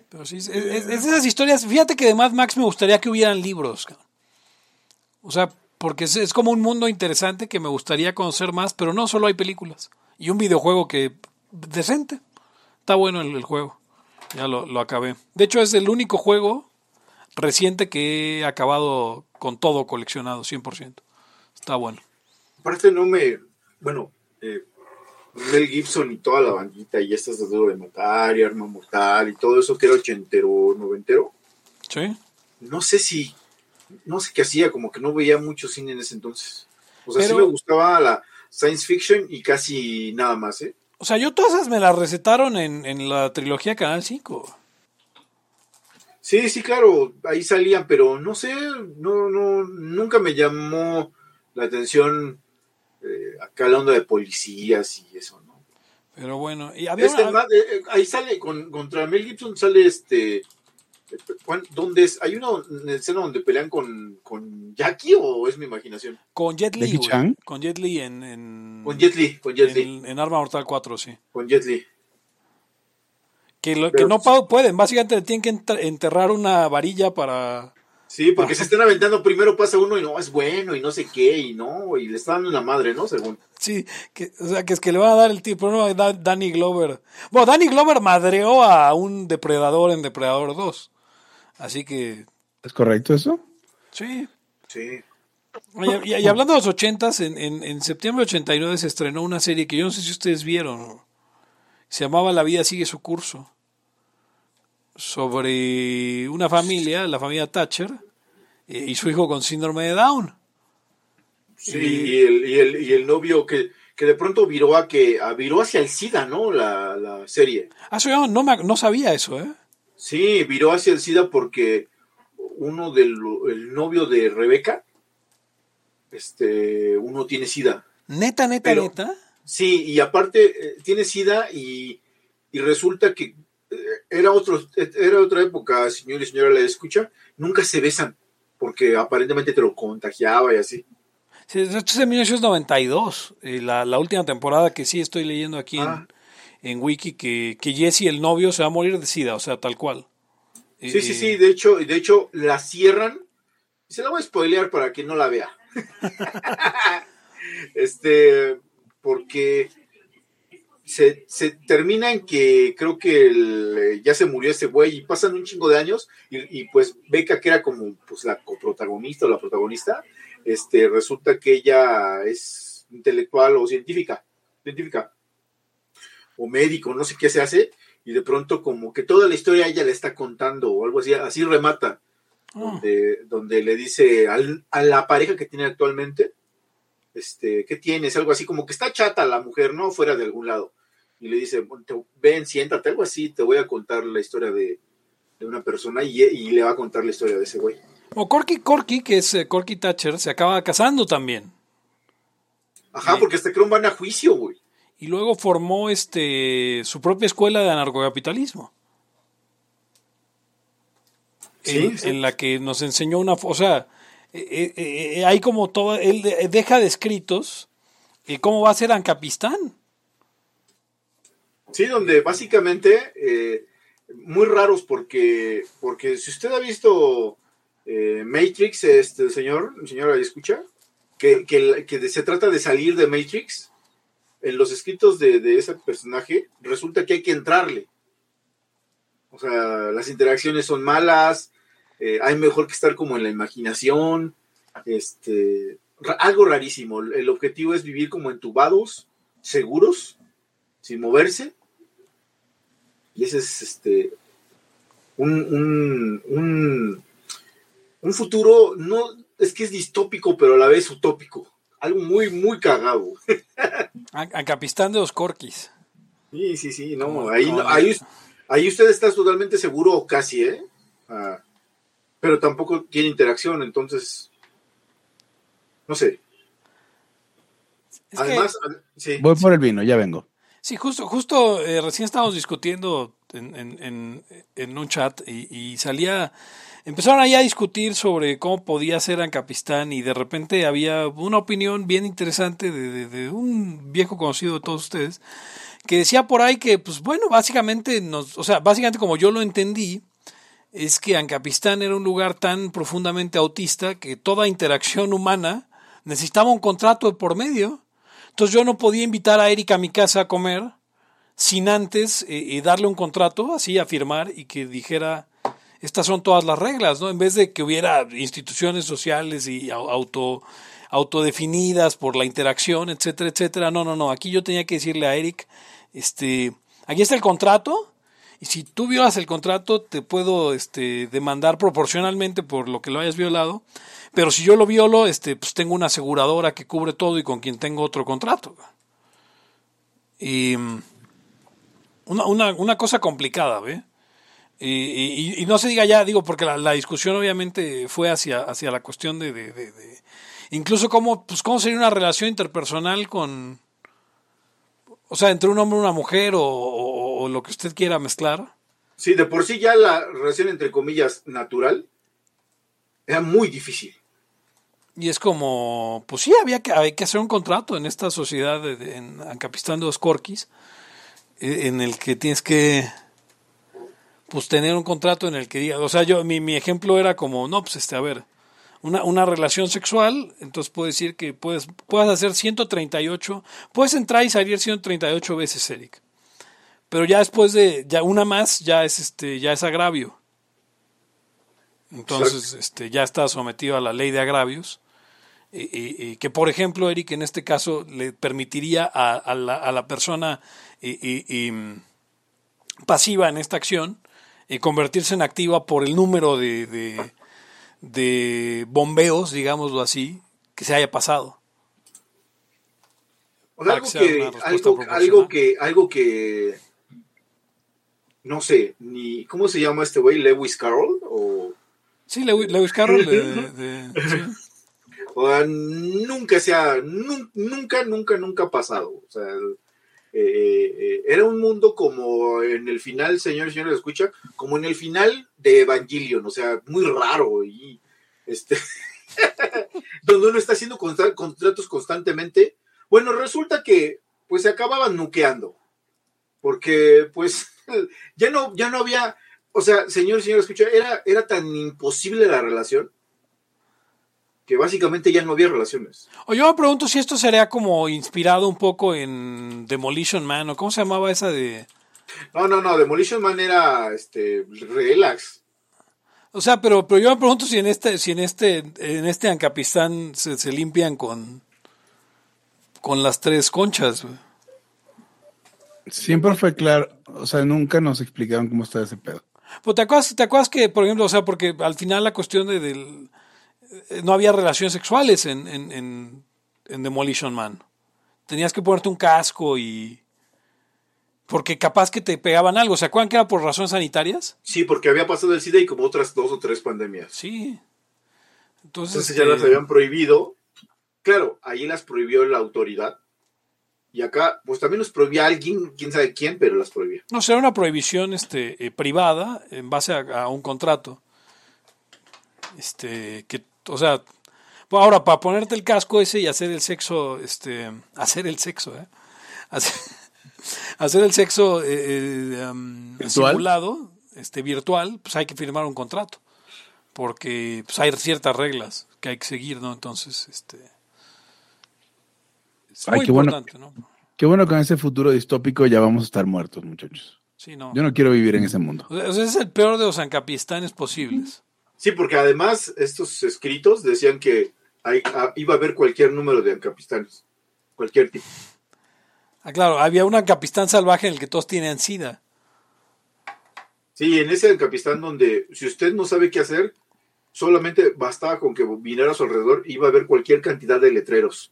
pero sí, es, es- es de esas historias. Fíjate que de Mad Max me gustaría que hubieran libros. O sea, porque es, es como un mundo interesante que me gustaría conocer más, pero no solo hay películas. Y un videojuego que decente. Está bueno el, el juego. Ya lo, lo acabé. De hecho, es el único juego reciente que he acabado con todo coleccionado, 100%. Está bueno. Aparte no me... Bueno, eh, Mel Gibson y toda la bandita y estas de Duro de Matar y Arma Mortal y todo eso que era ochentero, noventero. ¿Sí? No sé si... No sé qué hacía, como que no veía mucho cine en ese entonces. O sea, sí me gustaba la science fiction y casi nada más, ¿eh? O sea, yo todas esas me las recetaron en, en la trilogía Canal 5. Sí, sí, claro, ahí salían, pero no sé, no, no, nunca me llamó la atención eh, acá la onda de policías y eso, ¿no? Pero bueno, y había Este, una- eh, eh, ahí sale, con, contra Mel Gibson sale este, eh, ¿cuán- ¿dónde es? ¿Hay una escena donde pelean con, con Jackie o es mi imaginación? con Jet Li. Con Jet Li en, en, Con Jet Li, con Jet Li, en, en Arma Mortal 4, sí. con Jet Li. Que, lo, que Pero- no pueden, básicamente le tienen que enter- enterrar una varilla para... Sí, porque se están aventando, primero pasa uno y no, es bueno y no sé qué, y no, y le están dando la madre, ¿no? Según. Sí, que, o sea, que es que le van a dar el tipo, no, da- Danny Glover. Bueno, Danny Glover madreó a un depredador en Depredador 2. Así que, ¿Es correcto eso? sí. Sí. Oye, Y, y hablando de los ochentas, en, en, en septiembre de 89 se estrenó una serie que yo no sé si ustedes vieron. Se llamaba La vida sigue su curso. Sobre una familia, la familia Thatcher, eh, y su hijo con síndrome de Down. Sí, y el, y el, y el novio que, que de pronto viró a que a- viró hacia el SIDA, ¿no? La, la serie. Ah, yo no, me- no sabía eso, ¿eh? Sí, viró hacia el SIDA porque uno del el novio de Rebeca, este, uno tiene SIDA. Neta, neta, Pero- neta. Sí, y aparte eh, tiene SIDA y, y resulta que eh, era otro, era otra época, señor y señora, la escucha, nunca se besan porque aparentemente te lo contagiaba y así. Sí, de hecho es de 1992, eh, la, la última temporada que sí estoy leyendo aquí en- Ah. en, Wiki, que, que Jesse, el novio, se va a morir de sida, o sea, tal cual. Sí, Eh, sí, sí, de hecho, de hecho la cierran. Se la voy a spoilear para que no la vea. (laughs) este, porque se, se termina en que creo que el, eh, ya se murió ese güey y pasan un chingo de años y, y, pues Beca, que era como pues la coprotagonista o la protagonista, este, resulta que ella es intelectual o científica, científica o médico, no sé qué se hace, y de pronto como que toda la historia ella le está contando o algo así, así remata, Ah. donde, donde le dice al- a la pareja que tiene actualmente, este, ¿qué tienes? Algo así, como que está chata la mujer, ¿no? Fuera de algún lado. Y le dice, "Bueno, te- ven, siéntate, algo así, te voy a contar la historia de, de una persona y, y le va a contar la historia de ese güey. O Corky Corky, que es eh, Corky Thatcher, se acaba casando también. Ajá, Sí. porque hasta creo van a juicio, güey. Y luego formó este su propia escuela de anarcocapitalismo. Sí, en, sí. en la que nos enseñó una... O sea, eh, eh, eh, hay como todo... Él de- deja descritos eh, cómo va a ser Ancapistán. Sí, donde básicamente eh, muy raros porque, porque si usted ha visto Matrix, este señor, señora, escucha? Que, que, que se trata de salir de Matrix, en los escritos de, de ese personaje, resulta que hay que entrarle. O sea, las interacciones son malas, eh, hay mejor que estar como en la imaginación, este, algo rarísimo. El objetivo es vivir como entubados, seguros, sin moverse. Y ese es este un, un, un, un futuro, no, es que es distópico, pero a la vez utópico. Algo muy, muy cagado. (laughs) A- Ancapistán de los Corquis. Sí, sí, sí, no, Como- ahí, como- no- ahí, ahí usted está totalmente seguro, o casi, ¿eh? Ah, pero tampoco tiene interacción, entonces, no sé. Es Además, sí, Voy por el vino, ya vengo. Sí, justo, justo eh, recién estábamos discutiendo en, en- en- en un chat y, y salía, empezaron ahí a discutir sobre cómo podía ser Ancapistán y de repente había una opinión bien interesante de, de- un viejo conocido de todos ustedes que decía por ahí que, pues bueno, básicamente, nos, o sea, básicamente como yo lo entendí, es que Ancapistán era un lugar tan profundamente autista que toda interacción humana necesitaba un contrato de por medio. Entonces yo no podía invitar a Erika a mi casa a comer sin antes eh, eh, darle un contrato, así a firmar y que dijera, estas son todas las reglas, ¿no? En vez de que hubiera instituciones sociales y au- auto autodefinidas por la interacción, etcétera, etcétera. No, no, no. Aquí yo tenía que decirle a Eric, este, aquí está el contrato, y si tú violas el contrato, te puedo este, demandar proporcionalmente por lo que lo hayas violado. Pero si yo lo violo, este, pues tengo una aseguradora que cubre todo y con quien tengo otro contrato. Y mm, una, una, una cosa complicada, ¿ve? Y, y- y no se diga ya, digo, porque la, la discusión obviamente fue hacia, hacia la cuestión de, de- de- de- incluso cómo, pues cómo sería una relación interpersonal con, o sea, entre un hombre y una mujer o, o- o lo que usted quiera mezclar. sí, de por sí ya la relación, entre comillas, natural, era muy difícil. Y es como, pues sí, había que, hay que hacer un contrato en esta sociedad en Ancapistán de los Corquis, eh, en el que tienes que, pues tener un contrato en el que diga, o sea, yo, mi, mi ejemplo era como, no, pues este, a ver, una, una relación sexual, entonces puedo decir que puedes, puedes hacer 138, puedes entrar y salir 138 veces, Eric. Pero ya después de, ya una más, ya es este, ya es agravio. Entonces, este, ya está sometido a la ley de agravios. Y, y- y que, por ejemplo, Eric, en este caso, le permitiría a, a la, a la persona y, mm, pasiva en esta acción eh, convertirse en activa por el número de, de, de bombeos, digámoslo así, que se haya pasado. Algo que algo, que, algo que, no sé, ni, ¿cómo se llama este güey? ¿Lewis Carroll? O, Sí, Lewi- Lewis Carroll. de- de- sí. o sea, nunca se ha, nun- nunca, nunca, nunca ha pasado. O sea, eh, eh, era un mundo como en el final, señores y señores, escucha, como en el final de Evangelion, o sea, muy raro y este, (laughs) donde uno está haciendo contra- contratos constantemente. Bueno, resulta que pues se acababan nuqueando, porque pues (laughs) ya no, ya no había, o sea, señor y señora, escucha, era, era tan imposible la relación que básicamente ya no había relaciones. O yo me pregunto si esto sería como inspirado un poco en Demolition Man, o cómo se llamaba esa de... No, no, no, Demolition Man era este relax. O sea, pero, pero yo me pregunto si en este, si en este, en este Ancapistán se, se limpian con, con las tres conchas. Siempre fue claro, o sea, nunca nos explicaron cómo está ese pedo. Pues te acuerdas, te acuerdas que, por ejemplo, o sea, porque al final la cuestión de, del, no había relaciones sexuales en, en, en, en Demolition Man. Tenías que ponerte un casco y... Porque capaz que te pegaban algo. ¿Se acuerdan que era por razones sanitarias? Sí, porque había pasado el SIDA y como otras dos o tres pandemias. Sí. Entonces, Entonces ya este, las habían prohibido. Claro, ahí las prohibió la autoridad. Y acá, pues también los prohibía alguien, quién sabe quién, pero las prohibía. No, será una prohibición este, eh, privada en base a, a un contrato. Este, que, o sea, ahora para ponerte el casco ese y hacer el sexo, este, hacer el sexo, ¿eh? Hacer, (laughs) hacer el sexo eh, eh, um, ¿Virtual? simulado, este, virtual, pues hay que firmar un contrato. Porque pues, hay ciertas reglas que hay que seguir, ¿no? Entonces, este. Es Ay, muy qué bueno. importante, ¿no? Qué bueno que en ese futuro distópico ya vamos a estar muertos, muchachos. Sí, no. Yo no quiero vivir en ese mundo. O sea, es el peor de los ancapistanes posibles. Sí, porque además estos escritos decían que hay- ah, iba a haber cualquier número de ancapistanes. Cualquier tipo. Ah, claro, había un ancapistán salvaje en el que todos tienen sida. Sí, en ese ancapistán donde si usted no sabe qué hacer, solamente bastaba con que viniera a su alrededor iba a haber cualquier cantidad de letreros.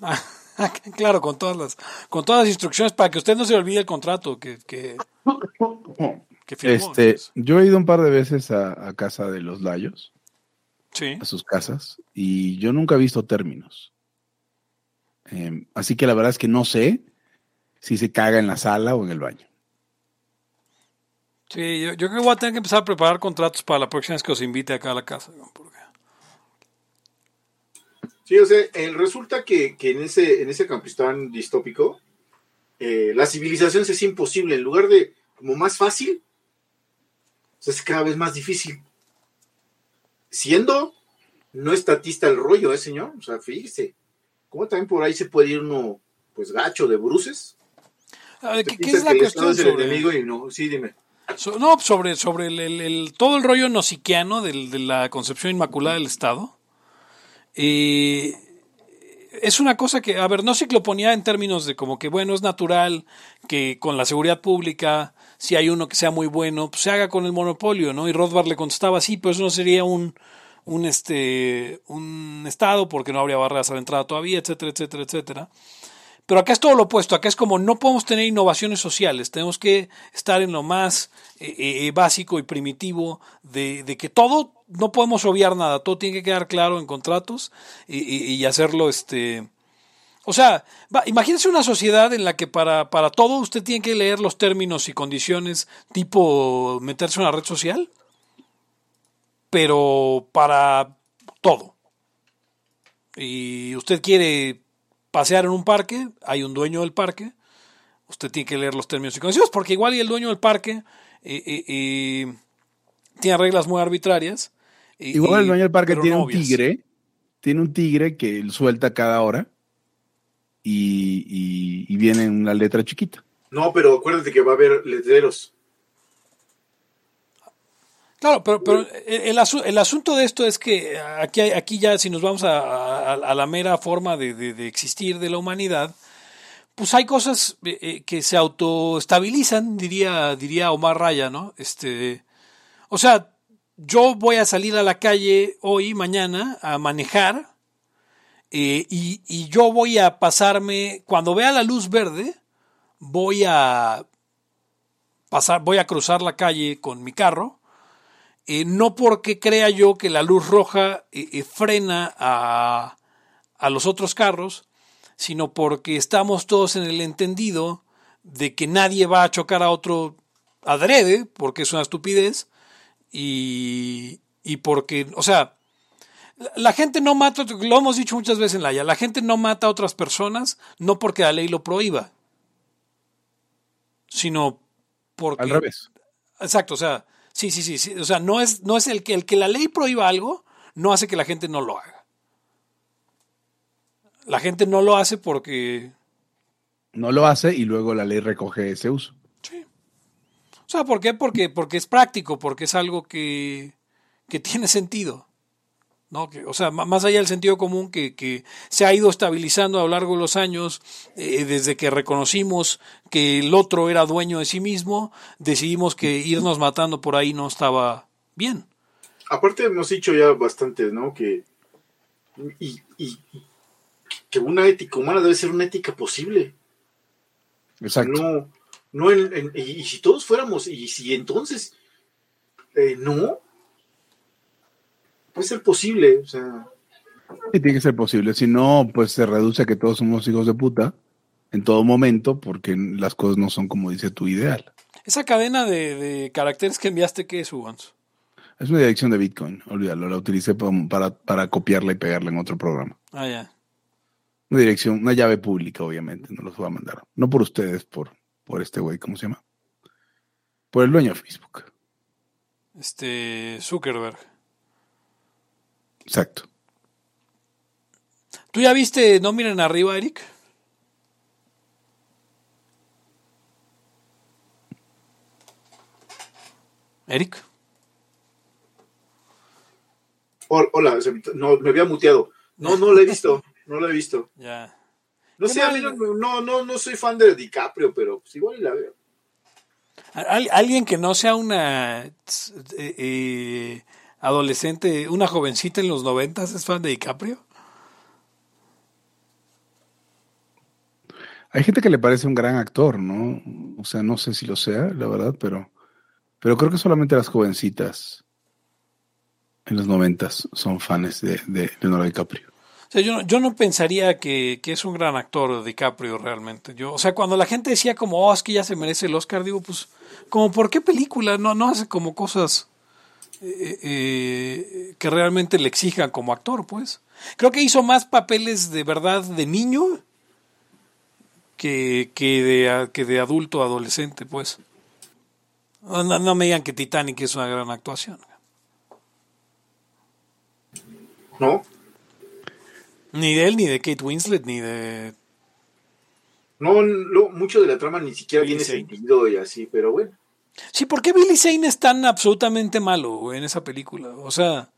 (laughs) Ah, claro, con todas las, con todas las instrucciones para que usted no se le olvide el contrato que, que, (laughs) que firmó. Este, Entonces, yo he ido un par de veces a, a casa de los Layos, sí. a sus casas, y yo nunca he visto términos. Em, así que la verdad es que no sé si se caga en la sala o en el baño. Sí, yo, yo creo que voy a tener que empezar a preparar contratos para la próxima vez que os invite acá a la casa. ¿no? Porque- Sí, o sea, eh, resulta que, que en ese en ese ancapistán distópico eh, la civilización se es imposible. En lugar de como más fácil, se es cada vez más difícil. Siendo no estatista el rollo, ¿eh, señor? O sea, fíjese. ¿Cómo también por ahí se puede ir uno, pues, gacho de bruces? Ver, ¿qué, es la cuestión es el sobre, enemigo y no, sí, dime. so- no, sobre, sobre el, el- el- todo el rollo nosiquiano del- de la concepción inmaculada del Estado? Eh, es una cosa que, a ver, no cicloponía en términos de como que, bueno, es natural que con la seguridad pública, si hay uno que sea muy bueno, pues se haga con el monopolio, ¿no? Y Rothbard le contestaba, sí, pues eso no sería un, un, este, un Estado porque no habría barreras a la entrada todavía, etcétera, etcétera, etcétera. Pero acá es todo lo opuesto, acá es como no podemos tener innovaciones sociales, tenemos que estar en lo más eh, eh, básico y primitivo de, de que todo, no podemos obviar nada, todo tiene que quedar claro en contratos y hacerlo, este... O sea, va, imagínese una sociedad en la que para, para todo usted tiene que leer los términos y condiciones tipo meterse en una red social, pero para todo. Y usted quiere pasear en un parque, hay un dueño del parque, usted tiene que leer los términos y condiciones, porque igual y el dueño del parque eh, eh, eh, tiene reglas muy arbitrarias. y- Igual el dueño del parque tiene no un obvias. tigre, tiene un tigre que él suelta cada hora y, y- y viene en una letra chiquita. No, pero acuérdate que va a haber letreros. Claro, pero, pero el, asu- el asunto de esto es que aquí, aquí ya, si nos vamos a, a- a la mera forma de, de- de existir de la humanidad, pues hay cosas eh, eh, que se autoestabilizan, diría, diría Omar Raya, ¿no? Este, o sea, yo voy a salir a la calle hoy, mañana, a manejar, eh, y, y yo voy a pasarme, cuando vea la luz verde, voy a pasar, voy a cruzar la calle con mi carro, eh, no porque crea yo que la luz roja eh, frena a, a los otros carros, sino porque estamos todos en el entendido de que nadie va a chocar a otro adrede, porque es una estupidez, y, y porque, o sea, la, gente no mata, lo hemos dicho muchas veces en la ya, la gente no mata a otras personas no porque la ley lo prohíba, sino porque... Al revés. Exacto, o sea, sí, sí, sí, sí, o sea, no es, no es el que el que la ley prohíba algo, no hace que la gente no lo haga. La gente no lo hace porque, No lo hace y luego la ley recoge ese uso. sí. O sea, ¿por qué? Porque, porque es práctico, porque es algo que, que tiene sentido. ¿No? Que, o sea, más allá del sentido común que, que se ha ido estabilizando a lo largo de los años, eh, desde que reconocimos que el otro era dueño de sí mismo, decidimos que irnos matando por ahí no estaba bien. Aparte hemos dicho ya bastante, ¿no? Que y, y- que una ética humana debe ser una ética posible. Exacto. No, no en- en- y, y si todos fuéramos, y si entonces eh, no, puede ser posible, o sea, Sí, tiene que ser posible. Si no, pues se reduce a que todos somos hijos de puta en todo momento porque las cosas no son como dice tu ideal. Esa cadena de, de caracteres que enviaste, ¿qué es, Ugons? Es una dirección de Bitcoin, olvídalo, la utilicé pa- para, para copiarla y pegarla en otro programa. Ah, ya. Una dirección, una llave pública, obviamente, no los voy a mandar. No por ustedes, por, por este güey, ¿cómo se llama? Por el dueño de Facebook. Este, Zuckerberg. Exacto. ¿Tú ya viste No Miren Arriba, Eric? Eric. Hol- Hola, no, me había muteado. No, no lo he visto, (laughs) no lo he visto. Ya. No sé, a mí no, mal. no, no, no soy fan de DiCaprio, pero pues igual y la veo. Al- alguien que no sea una eh, eh, adolescente, una jovencita en los noventas es fan de DiCaprio. Hay gente que le parece un gran actor, ¿no? O sea, no sé si lo sea, la verdad, pero, pero creo que solamente las jovencitas en los noventas son fans de, de Leonardo DiCaprio. O sea, yo, no- yo no pensaría que, que es un gran actor DiCaprio realmente. Yo, o sea, cuando la gente decía como, oh, es que ya se merece el Oscar, digo, pues, como, ¿por qué película? No, no hace como cosas eh, eh, que realmente le exijan como actor, pues. Creo que hizo más papeles de verdad de niño que, que, de, que de adulto adolescente, pues. No, no- me digan que Titanic es una gran actuación. ¿No? Ni de él, ni de Kate Winslet, ni de No, no, mucho de la trama ni siquiera tiene sentido y así, pero bueno. Sí, ¿por qué Billy Zane es tan absolutamente malo güey, en esa película? O sea,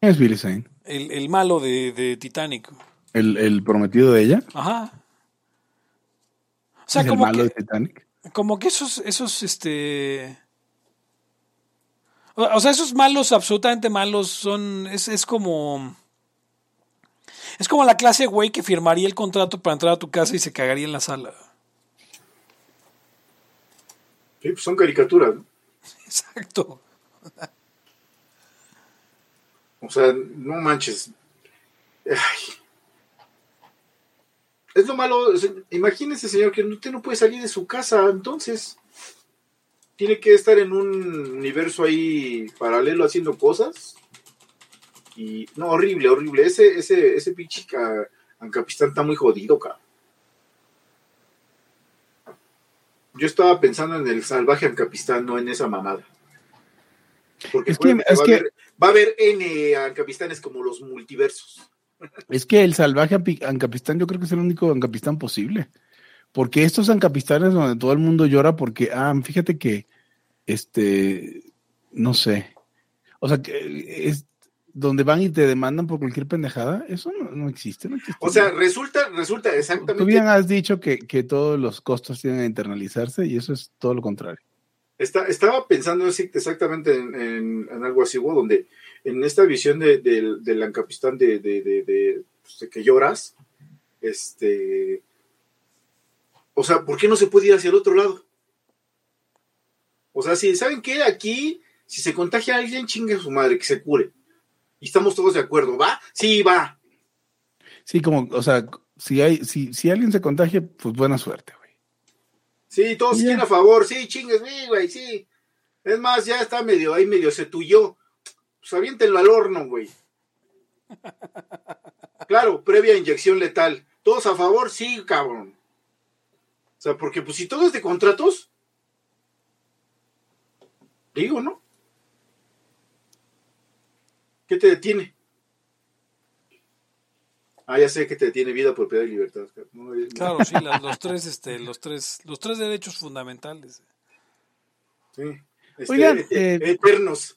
¿Quién es Billy Zane? el, el malo de, de Titanic. ¿El, el prometido de ella? Ajá. O sea, ¿Es el como malo de que, Titanic? como que esos, esos, este... O o sea, esos malos, absolutamente malos, son, es, es como... Es como la clase de güey que firmaría el contrato para entrar a tu casa y se cagaría en la sala. Sí, pues son caricaturas, ¿no? Exacto. O sea, no manches. Ay. Es lo malo. es- Imagínese, señor, que usted no puede salir de su casa, entonces. Tiene que estar en un universo ahí paralelo haciendo cosas. Y. No, horrible, horrible. Ese, ese, ese pinche ca- Ancapistán está muy jodido, cabrón. Yo estaba pensando en el salvaje Ancapistán, no en esa mamada. Porque Es que- es va, que- a haber, va a haber N Ancapistanes como los multiversos. (laughs) Es que el salvaje Ancapistán yo creo que es el único Ancapistán posible. Porque estos Ancapistanes donde todo el mundo llora porque, ah, fíjate que, este, no sé. O sea, que es donde van y te demandan por cualquier pendejada. Eso no, no existe, no existe. O sea, resulta, resulta exactamente. Tú bien has dicho que, que todos los costos tienen que internalizarse y eso es todo lo contrario. Está- estaba pensando exactamente en, en- en algo así, güey, donde en esta visión de, del- del Ancapistán de, de, de- de, pues, de que lloras, este. O sea, ¿por qué no se puede ir hacia el otro lado? O sea, si saben que aquí, si se contagia a alguien, chingue a su madre, que se cure. Y estamos todos de acuerdo, ¿va? Sí, va. Sí, como, o sea, si hay, si, si alguien se contagia, pues buena suerte, güey. Sí, todos están a favor, sí, chingues, sí, güey, sí. Es más, ya está medio ahí, medio se tuyó. Pues aviéntenlo al horno, güey. (laughs) Claro, previa inyección letal. ¿Todos a favor? Sí, cabrón. O sea, porque pues si todo es de contratos, digo, ¿no? ¿Qué te detiene? Ah, ya sé que te detiene vida, propiedad y libertad. No, es- Claro, sí, la- los tres, este, los tres, los tres derechos fundamentales. Sí. Este, Oigan, eh, eh, eternos.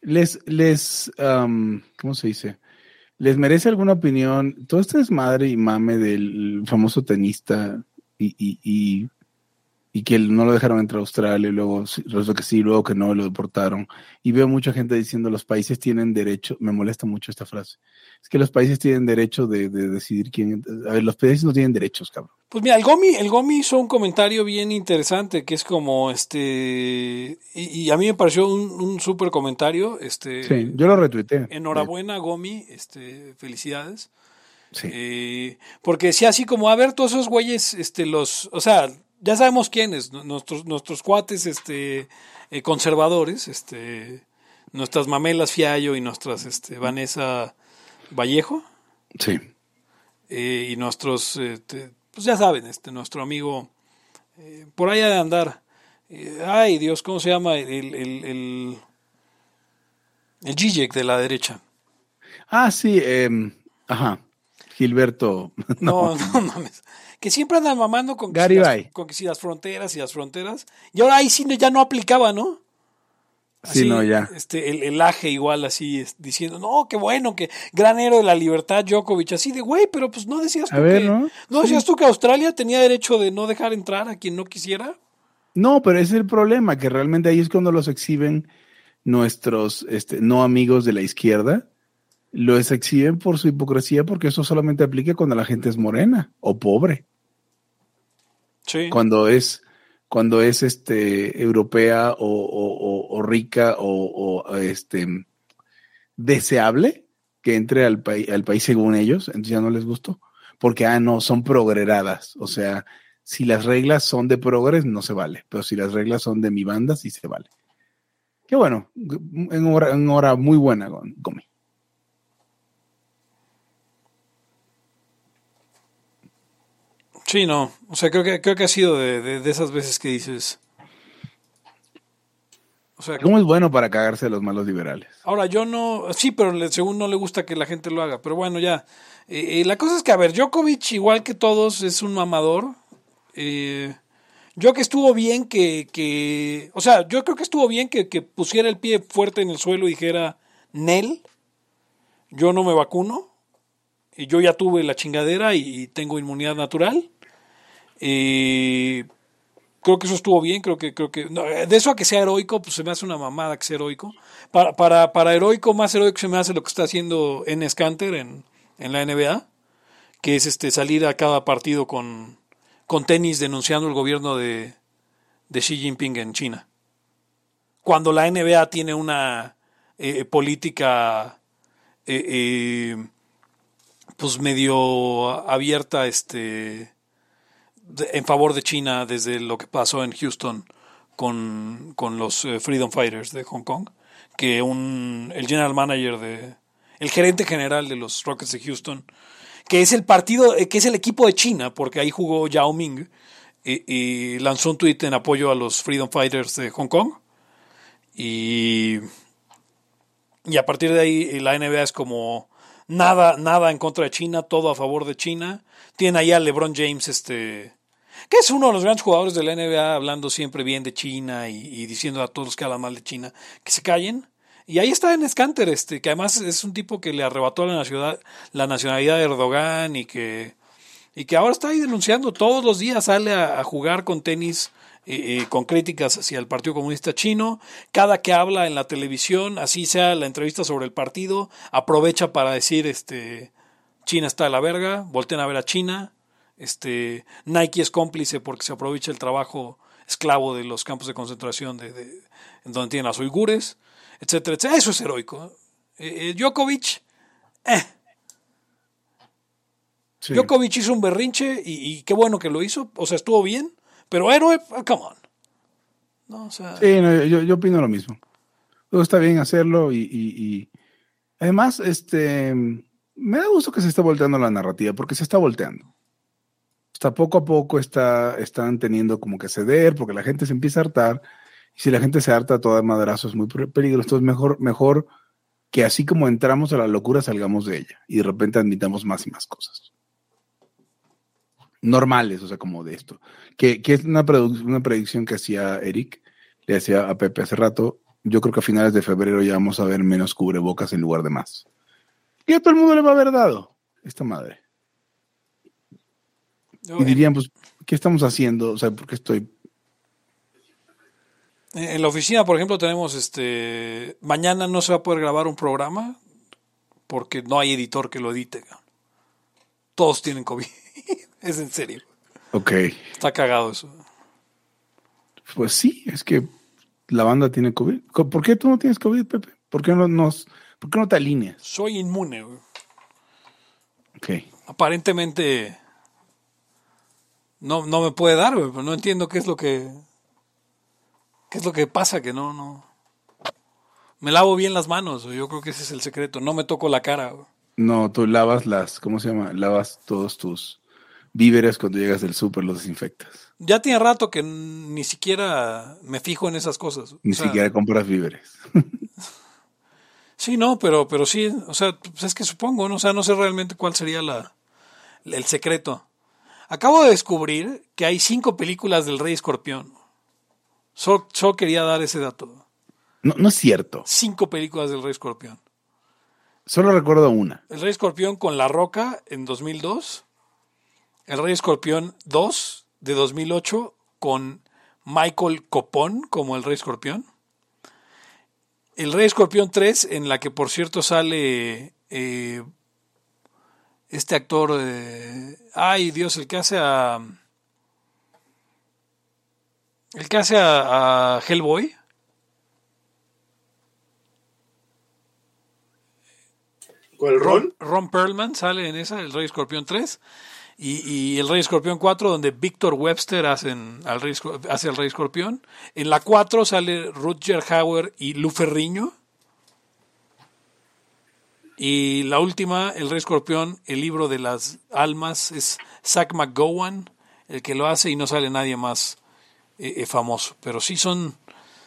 Les, les, ¿cómo se dice? ¿Les merece alguna opinión? Todo este desmadre y mame del famoso tenista y, y, y, y que no lo dejaron entrar a Australia y luego resulta que sí, luego que no, lo deportaron. Y veo mucha gente diciendo los países tienen derecho, me molesta mucho esta frase, es que los países tienen derecho de, de decidir quién, a ver, los países no tienen derechos, cabrón. Pues mira, el Gomi, el Gomi hizo un comentario bien interesante, que es como este, y, y a mí me pareció un, un súper comentario, este, Sí, yo lo retuiteé. enhorabuena Gomi, este, felicidades, Sí. Eh, porque decía así como, a ver, todos esos güeyes, este, los, o sea, ya sabemos quiénes, nu- nuestros, nuestros cuates, este, eh, conservadores, este, nuestras mamelas Fiallo y nuestras, este, Vanessa Vallejo, sí. eh, y nuestros, eh, te- pues ya saben, este, nuestro amigo Eh, por ahí ha de andar. Ay, Dios, ¿cómo se llama? El, el, el, de la derecha. Ah, sí, em, ajá. Gilberto. (laughs) No, no, (laughs) mames. Que siempre andan mamando con que, si Garibay. las, con que si las fronteras y las fronteras. Y ahora ahí sí no- ya no aplicaba, ¿no? Sí, no, ya. Este, el, el aje igual así, es- diciendo, no, qué bueno, que gran héroe de la libertad, Djokovic, así de, güey, pero pues no decías tú A ver, que, ¿no? decías tú que Australia tenía derecho de no dejar entrar a quien no quisiera. No, pero ese es el problema, que realmente ahí es cuando los exhiben nuestros este, no amigos de la izquierda. Los exhiben por su hipocresía porque eso solamente aplica cuando la gente es morena o pobre. Sí. Cuando es, cuando es este, europea o, o- o- o rica o, o, este, deseable que entre al, país al país según ellos, entonces ya no les gustó. Porque, ah, no, son progreradas. O sea, si las reglas son de progres, no se vale. Pero si las reglas son de mi banda, sí se vale. Qué bueno, en hora, en hora muy buena, Gomi. Sí, no. O sea, creo que, creo que ha sido de, de- de esas veces que dices. O sea, ¿Cómo es bueno para cagarse a los malos liberales? ahora yo no. Sí, pero le- según no le gusta que la gente lo haga. Pero bueno, ya. Eh, eh, la cosa es que, a ver, Djokovic, igual que todos, es un mamador. Eh, yo que estuvo bien que, que. O sea, yo creo que estuvo bien que, que pusiera el pie fuerte en el suelo y dijera: Nel, yo no me vacuno. Y yo ya tuve la chingadera y, y tengo inmunidad natural. Eh, creo que eso estuvo bien, creo que, creo que, de eso a que sea heroico, pues se me hace una mamada que sea heroico. Para, para, para heroico, más heroico se me hace lo que está haciendo Enes Kanter en, en la NBA, que es este salir a cada partido con, con tenis denunciando el gobierno de, de Xi Jinping en China. Cuando la NBA tiene una eh, política eh, eh, pues medio abierta este en favor de China desde lo que pasó en Houston con, con los eh, Freedom Fighters de Hong Kong, que un, el general manager de, el gerente general de los Rockets de Houston, que es el partido, eh, que es el equipo de China, porque ahí jugó Yao Ming, y, lanzó un tweet en apoyo a los Freedom Fighters de Hong Kong, y, y a partir de ahí la NBA es como nada, nada en contra de China, todo a favor de China. Tiene ahí a LeBron James, este, que es uno de los grandes jugadores de la NBA, hablando siempre bien de China y, diciendo a todos los que hablan mal de China que se callen. Y ahí está en Scanter, este, que además es un tipo que le arrebató la nacionalidad, la nacionalidad de Erdogan y que, y que ahora está ahí denunciando todos los días, sale a, a jugar con tenis eh, eh, con críticas hacia el Partido Comunista Chino. Cada que habla en la televisión, así sea la entrevista sobre el partido, aprovecha para decir, este, China está de la verga, volteen a ver a China. Este, Nike es cómplice porque se aprovecha el trabajo esclavo de los campos de concentración de, de- en donde tienen las uigures, etcétera, etcétera. Eso es heroico. Eh, eh, Djokovic, eh, Sí. Djokovic hizo un berrinche y, y qué bueno que lo hizo, o sea, estuvo bien, pero héroe, ah, come on. No, o sea, Sí, no, yo, yo opino lo mismo. Todo está bien hacerlo y, y- y- además, este, me da gusto que se esté volteando la narrativa porque se está volteando. Hasta poco a poco está, están teniendo como que ceder porque la gente se empieza a hartar y si la gente se harta toda madrazo es muy pe- peligroso. Entonces mejor, mejor que así como entramos a la locura salgamos de ella y de repente admitamos más y más cosas. Normales, o sea, como de esto que, es una, una predicción que hacía Eric, le hacía a Pepe hace rato. Yo creo que a finales de febrero ya vamos a ver menos cubrebocas en lugar de más. Y a todo el mundo le va a haber dado esta madre. Y dirían, pues, ¿qué estamos haciendo? O sea, ¿por qué estoy? en, la oficina, por ejemplo, tenemos este, mañana no se va a poder grabar un programa porque no hay editor que lo edite. Todos tienen COVID. (laughs) es en serio. Ok, Está cagado eso. pues sí, es que la banda tiene COVID. Co- ¿Por qué tú no tienes COVID, Pepe? ¿Por qué no, nos, ¿por qué no te alineas? Soy inmune. güey. Ok. Aparentemente no, no me puede dar, güey, pero no entiendo qué es lo que qué es lo que pasa que no no me lavo bien las manos, güey, yo creo que ese es el secreto, no me toco la cara. güey. No, tú lavas las, ¿cómo se llama? Lavas todos tus víveres cuando llegas del súper los desinfectas. Ya tiene rato que ni siquiera me fijo en esas cosas. Ni O sea, siquiera compras víveres. (laughs) Sí, no, pero, pero sí, o sea, pues es que supongo, ¿no? O sea, no sé realmente cuál sería la, el secreto. Acabo de descubrir que hay cinco películas del Rey Escorpión. Solo, solo quería dar ese dato. No, no es cierto. Cinco películas del Rey Escorpión. Solo recuerdo una. El Rey Escorpión con La Roca en 2002. El Rey Escorpión 2 de 2008 con Michael Copón como el Rey Escorpión. El Rey Escorpión 3 en la que por cierto sale eh, este actor... eh, ay Dios, el que hace a... El que hace a, a Hellboy. ¿Cuál Ron? Ron Perlman sale en esa, el Rey Escorpión 3. Y, y el Rey Escorpión 4, donde Víctor Webster hacen al Rey, hace al Rey Escorpión. En la 4 sale Rutger Hauer y Lu Ferriño. Y la última, el Rey Escorpión, el libro de las almas, es Zach McGowan, el que lo hace y no sale nadie más eh, eh, famoso. Pero sí son,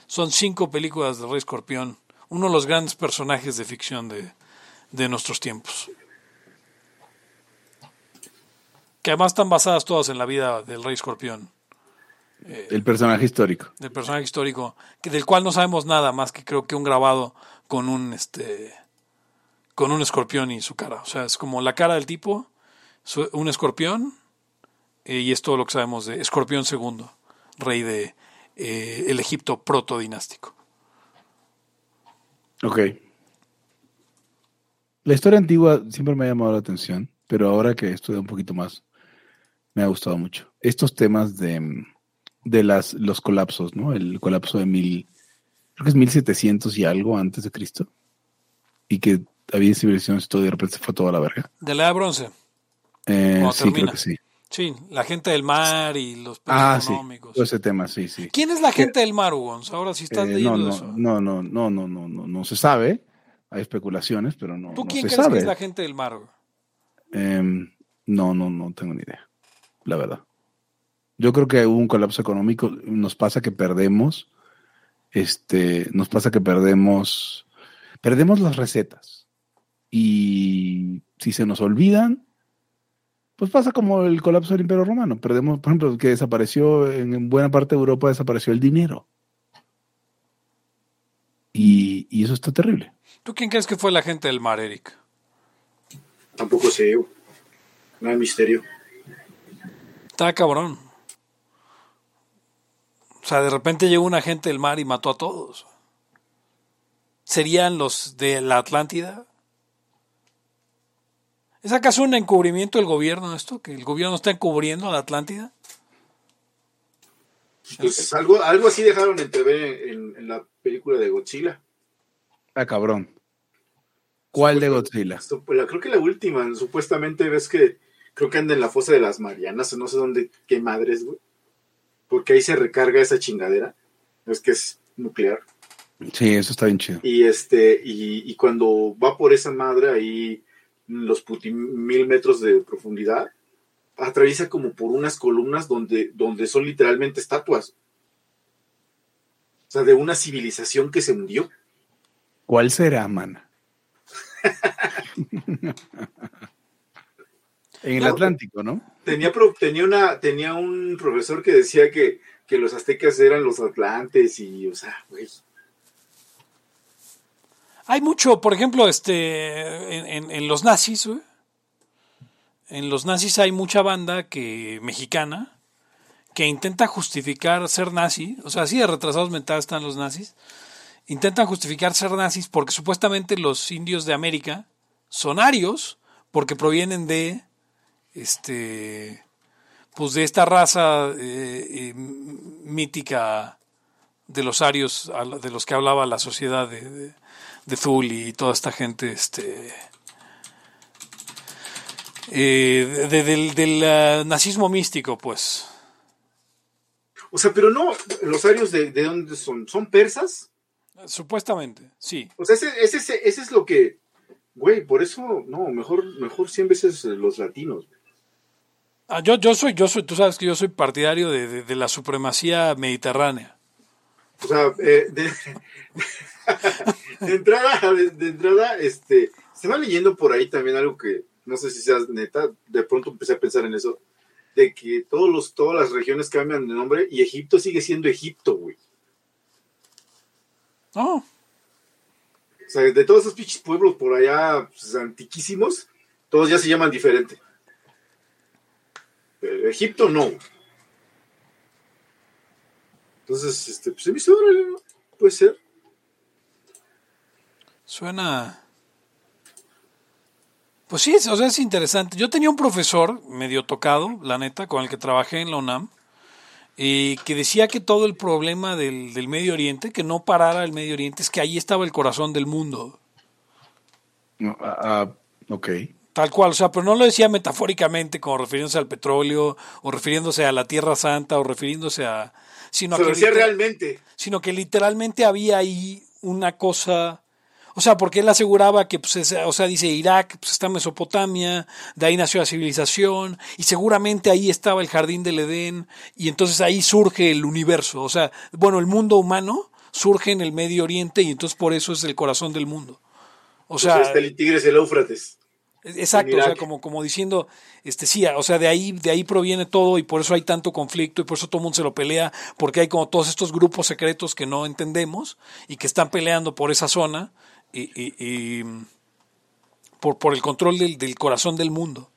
son cinco películas del Rey Escorpión, uno de los grandes personajes de ficción de, de nuestros tiempos. Que además están basadas todas en la vida del Rey Escorpión, El personaje histórico. del personaje histórico, que del cual no sabemos nada más que creo que un grabado con un este con un escorpión y su cara. O sea, es como la cara del tipo, un escorpión, eh, y es todo lo que sabemos de Escorpión II, rey de eh, el Egipto protodinástico. Ok. La historia antigua siempre me ha llamado la atención, pero ahora que estudio un poquito más, me ha gustado mucho. Estos temas de, de las, los colapsos, ¿no? El colapso de mil, creo que es 1700 y algo antes de Cristo, y que había civilizaciones y todo, y de repente se fue toda la verga. De la edad bronce. Eh, sí, creo que sí. Sí, la gente del mar y los peces Ah, sí. económicos. Todo ese tema, sí, sí. ¿Quién es la gente del mar, Ugons? Ahora sí estás Eh, leyendo no, no, eso. no, no, no, no, no, no, no se sabe. Hay especulaciones, pero no, ¿Tú no quién se crees sabe. que es la gente del mar? Em, no, no, no tengo ni idea, la verdad. Yo creo que hubo un colapso económico. Nos pasa que perdemos, este, nos pasa que perdemos, perdemos las recetas. Y si se nos olvidan, pues pasa como el colapso del Imperio Romano. Perdemos, por ejemplo, que desapareció en buena parte de Europa, desapareció el dinero. Y, y eso está terrible. ¿Tú quién crees que fue la gente del mar, Eric? Tampoco sé. No hay misterio. Está cabrón. O sea, de repente llegó una gente del mar y mató a todos. ¿Serían los de la Atlántida? ¿Es acaso un encubrimiento del gobierno esto? ¿Que el gobierno está encubriendo a la Atlántida? Pues algo, algo así dejaron entrever en, en la película de Godzilla. Ah, cabrón. ¿Cuál de Godzilla? Esto, la- creo que la última, supuestamente ves que creo que anda en la fosa de las Marianas o no sé dónde, qué madres, güey. Porque ahí se recarga esa chingadera. Es que es nuclear. Sí, eso está bien chido. Y este, y, y cuando va por esa madre ahí, los puti mil metros de profundidad, atraviesa como por unas columnas donde, donde son literalmente estatuas. O sea, de una civilización que se hundió. ¿Cuál será, man? (laughs) en el No. Atlántico, ¿no? Tenía, tenía, una, tenía un profesor que decía que, que los aztecas eran los atlantes y, o sea, güey. Hay mucho, por ejemplo, este, en, los nazis. En los nazis hay mucha banda que mexicana que intenta justificar ser nazi, o sea, así de retrasados mentales están los nazis. Intentan justificar ser nazis porque supuestamente los indios de América son arios porque provienen de este pues de esta raza eh, eh, mítica de los arios de los que hablaba la sociedad de, de Thule y toda esta gente este eh, de- del, del, ah, nazismo místico pues O sea, pero no, los arios de, de dónde son, son persas. supuestamente sí O sea, ese, ese, ese- ese es lo que, güey, por eso, no, mejor, mejor 100 veces los latinos. Ah, yo, yo soy, yo soy, tú sabes que yo soy partidario de, de- de la supremacía mediterránea. O sea, eh, de, (laughs) (laughs) de entrada, de, de entrada, este, se va leyendo por ahí también algo que no sé si sea neta, de pronto empecé a pensar en eso, de que todos los, todas las regiones cambian de nombre y Egipto sigue siendo Egipto, güey. No, O sea, de todos esos pinches pueblos por allá pues, antiquísimos, todos ya se llaman diferente. Pero Egipto no. Entonces, este, pues se me hizo, puede ser. Suena. Pues sí, es- o sea, es interesante. Yo tenía un profesor medio tocado, la neta, con el que trabajé en la UNAM, y que decía que todo el problema del, del Medio Oriente, que no parara el Medio Oriente, es que ahí estaba el corazón del mundo. No, ah, ah, ok. Tal cual, o sea, pero no lo decía metafóricamente como refiriéndose al petróleo, o refiriéndose a la Tierra Santa, o refiriéndose a... Sino, Se lo que decía realmente. sino que literalmente había ahí una cosa... O sea, porque él aseguraba que, pues, es- o sea, dice Irak, pues está Mesopotamia, de ahí nació la civilización, y seguramente ahí estaba el jardín del Edén, y entonces ahí surge el universo. O sea, bueno, el mundo humano surge en el Medio Oriente, y entonces por eso es el corazón del mundo. O O sea, sea, está el Tigres el Éufrates. Exacto, o sea, como, como diciendo, este sí, o sea, de ahí, de ahí proviene todo y por eso hay tanto conflicto y por eso todo el mundo se lo pelea, porque hay como todos estos grupos secretos que no entendemos y que están peleando por esa zona y, y- y, mm, por, por el control del, del corazón del mundo.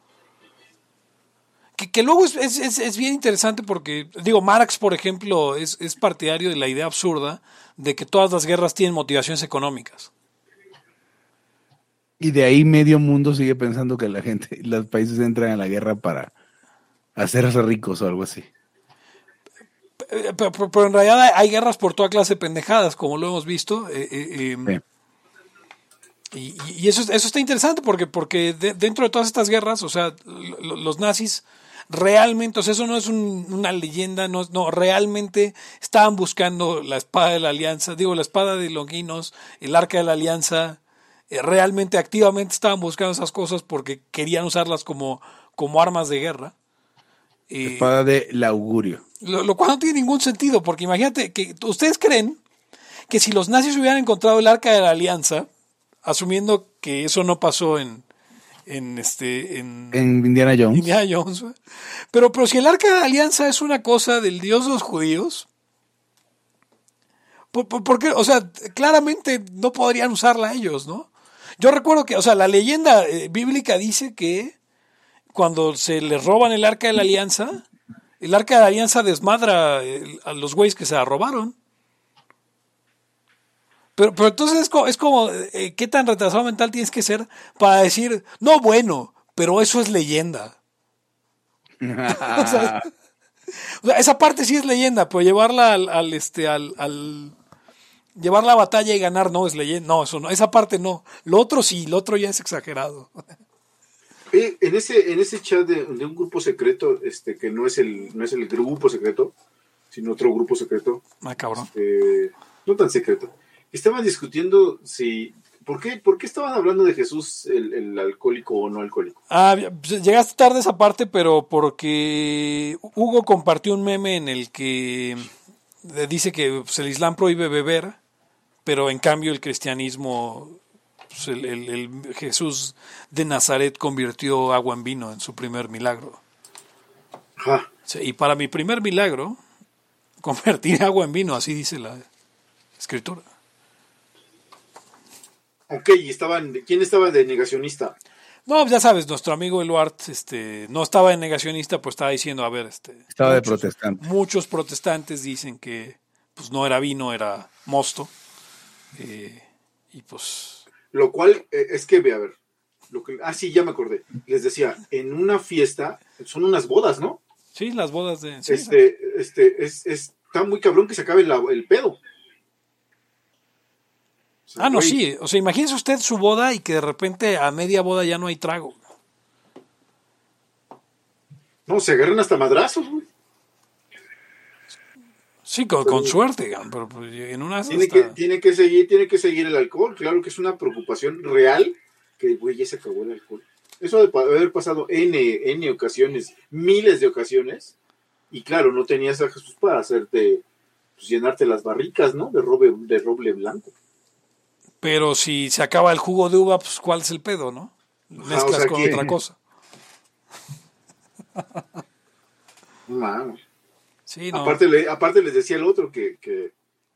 Que, que luego es, es- es- bien interesante porque, digo, Marx, por ejemplo, es, es partidario de la idea absurda de que todas las guerras tienen motivaciones económicas. Y de ahí medio mundo sigue pensando que la gente, los países entran a la guerra para hacerse ricos o algo así. Eh, Pero, pero- pero en realidad hay, hay guerras por toda clase de pendejadas, como lo hemos visto. eh, eh, eh, y, y eso, es- eso está interesante porque, porque de- dentro de todas estas guerras, o sea, lo- los nazis realmente, o sea, eso no es un- una leyenda, no, no, realmente estaban buscando la espada de la alianza, digo, la espada de Longinos, el arca de la alianza, eh, realmente activamente estaban buscando esas cosas porque querían usarlas como, como armas de guerra. Eh, Espada del augurio. lo, lo cual no tiene ningún sentido, porque imagínate que ustedes creen que si los nazis hubieran encontrado el arca de la alianza, asumiendo que eso no pasó en, en este en En Indiana Jones. Indiana Jones, pero pero si el arca de la alianza es una cosa del dios de los judíos, ¿por, por- por qué? O sea, claramente no podrían usarla ellos, ¿no? Yo recuerdo que, o sea, la leyenda eh, bíblica dice que cuando se les roban el arca de la alianza, el arca de la alianza desmadra eh, a los güeyes que se la robaron. Pero, pero entonces es como, es como eh, ¿qué tan retrasado mental tienes que ser para decir, no, bueno, pero eso es leyenda? (laughs) O sea, o sea, esa parte sí es leyenda, pero llevarla al, al, este, al, al- llevar la batalla y ganar no es leyenda, no, eso no, esa parte no. Lo otro sí, lo otro ya es exagerado. (laughs) En ese, en ese chat de, de un grupo secreto, este, que no es el, no es el grupo secreto, sino otro grupo secreto, Ah, cabrón. eh, no tan secreto, estaban discutiendo si, ¿por qué, por qué estaban hablando de Jesús el, el alcohólico o no alcohólico? Ah, pues, llegaste tarde esa parte, pero porque Hugo compartió un meme en el que eh, dice que pues, el Islam prohíbe beber, pero en cambio el cristianismo, pues, el, el- el Jesús de Nazaret convirtió agua en vino en su primer milagro. Ajá. Sí, y para mi primer milagro, (laughs) convertir agua en vino, así dice la escritura. Ok, y estaban, ¿quién estaba de negacionista? No, pues, ya sabes, nuestro amigo Eluart este, no estaba de negacionista, pues estaba diciendo, a ver, este, Estaba de muchos- protestante. Muchos protestantes dicen que pues no era vino, era mosto. Eh, y pues Lo cual eh, es que, ve, a ver, lo que, ah, sí, ya me acordé. Les decía, en una fiesta, son unas bodas, ¿no? sí, las bodas de... sí, este, este, es, es, está muy cabrón que se acabe la- el pedo. Ah, no, güey, sí. O sea, imagínese usted su boda y que de repente a media boda ya no hay trago. No, se agarran hasta madrazos, güey. Sí, con, con suerte, pero pues, en una Tiene que, tiene que seguir, tiene que seguir el alcohol. Claro que es una preocupación real que, güey, ya se acabó el alcohol. Eso de haber pasado N, N ocasiones, miles de ocasiones. Y claro, no tenías a Jesús para hacerte, pues, llenarte las barricas, ¿no? De roble, de roble blanco. Pero si se acaba el jugo de uva, pues ¿cuál es el pedo, no? Mezclas o sea con otra cosa. (laughs) No mames. Sí, no. Aparte, le- aparte les decía el otro que... que,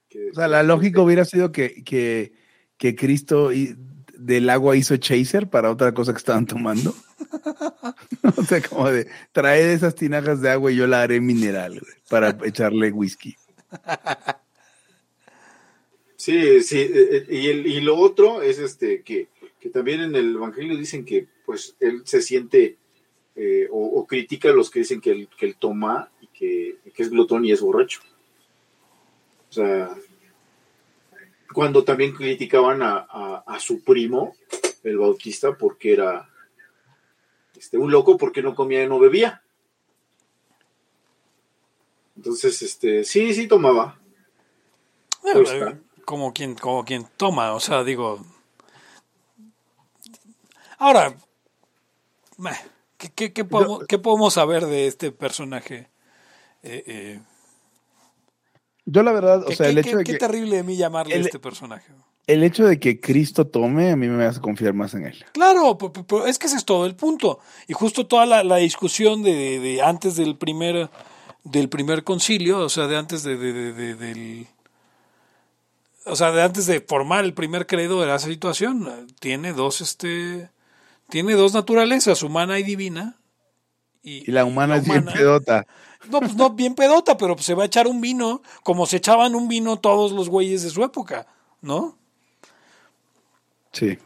que- O sea, la lógica hubiera sido que, que, que Cristo y- del agua hizo chaser para otra cosa que estaban tomando. (laughs) o sea, como de trae de esas tinajas de agua y yo la haré mineral güey, para echarle whisky. (laughs) Sí, sí, eh, eh, y, el, y lo otro es este que, que también en el Evangelio dicen que pues él se siente eh, o, o critica a los que dicen que él, que él toma y que, que es glotón y es borracho. O sea, cuando también criticaban a, a- a su primo, el bautista, porque era este, un loco, porque no comía y no bebía. Entonces, este, sí, sí tomaba. Bueno, Pues, como quien, como quien toma, o sea, digo. Ahora, ¿qué, qué- qué podemos, qué podemos saber de este personaje? Eh, eh, Yo la verdad, o qué, sea, el qué- hecho de qué que terrible de mí llamarle el- este personaje. el hecho de que Cristo tome a mí me hace confiar más en él. Claro, es que ese es todo el punto. Y justo toda la, la discusión de, de- de antes del primer del primer concilio, o sea, de antes de- del o sea, de antes de formar el primer credo de la situación, tiene dos este tiene dos naturalezas, humana y divina. Y la humana y es bien pedota. No, pues no bien pedota, pero se va a echar un vino como se echaban un vino todos los güeyes de su época, ¿no? Sí.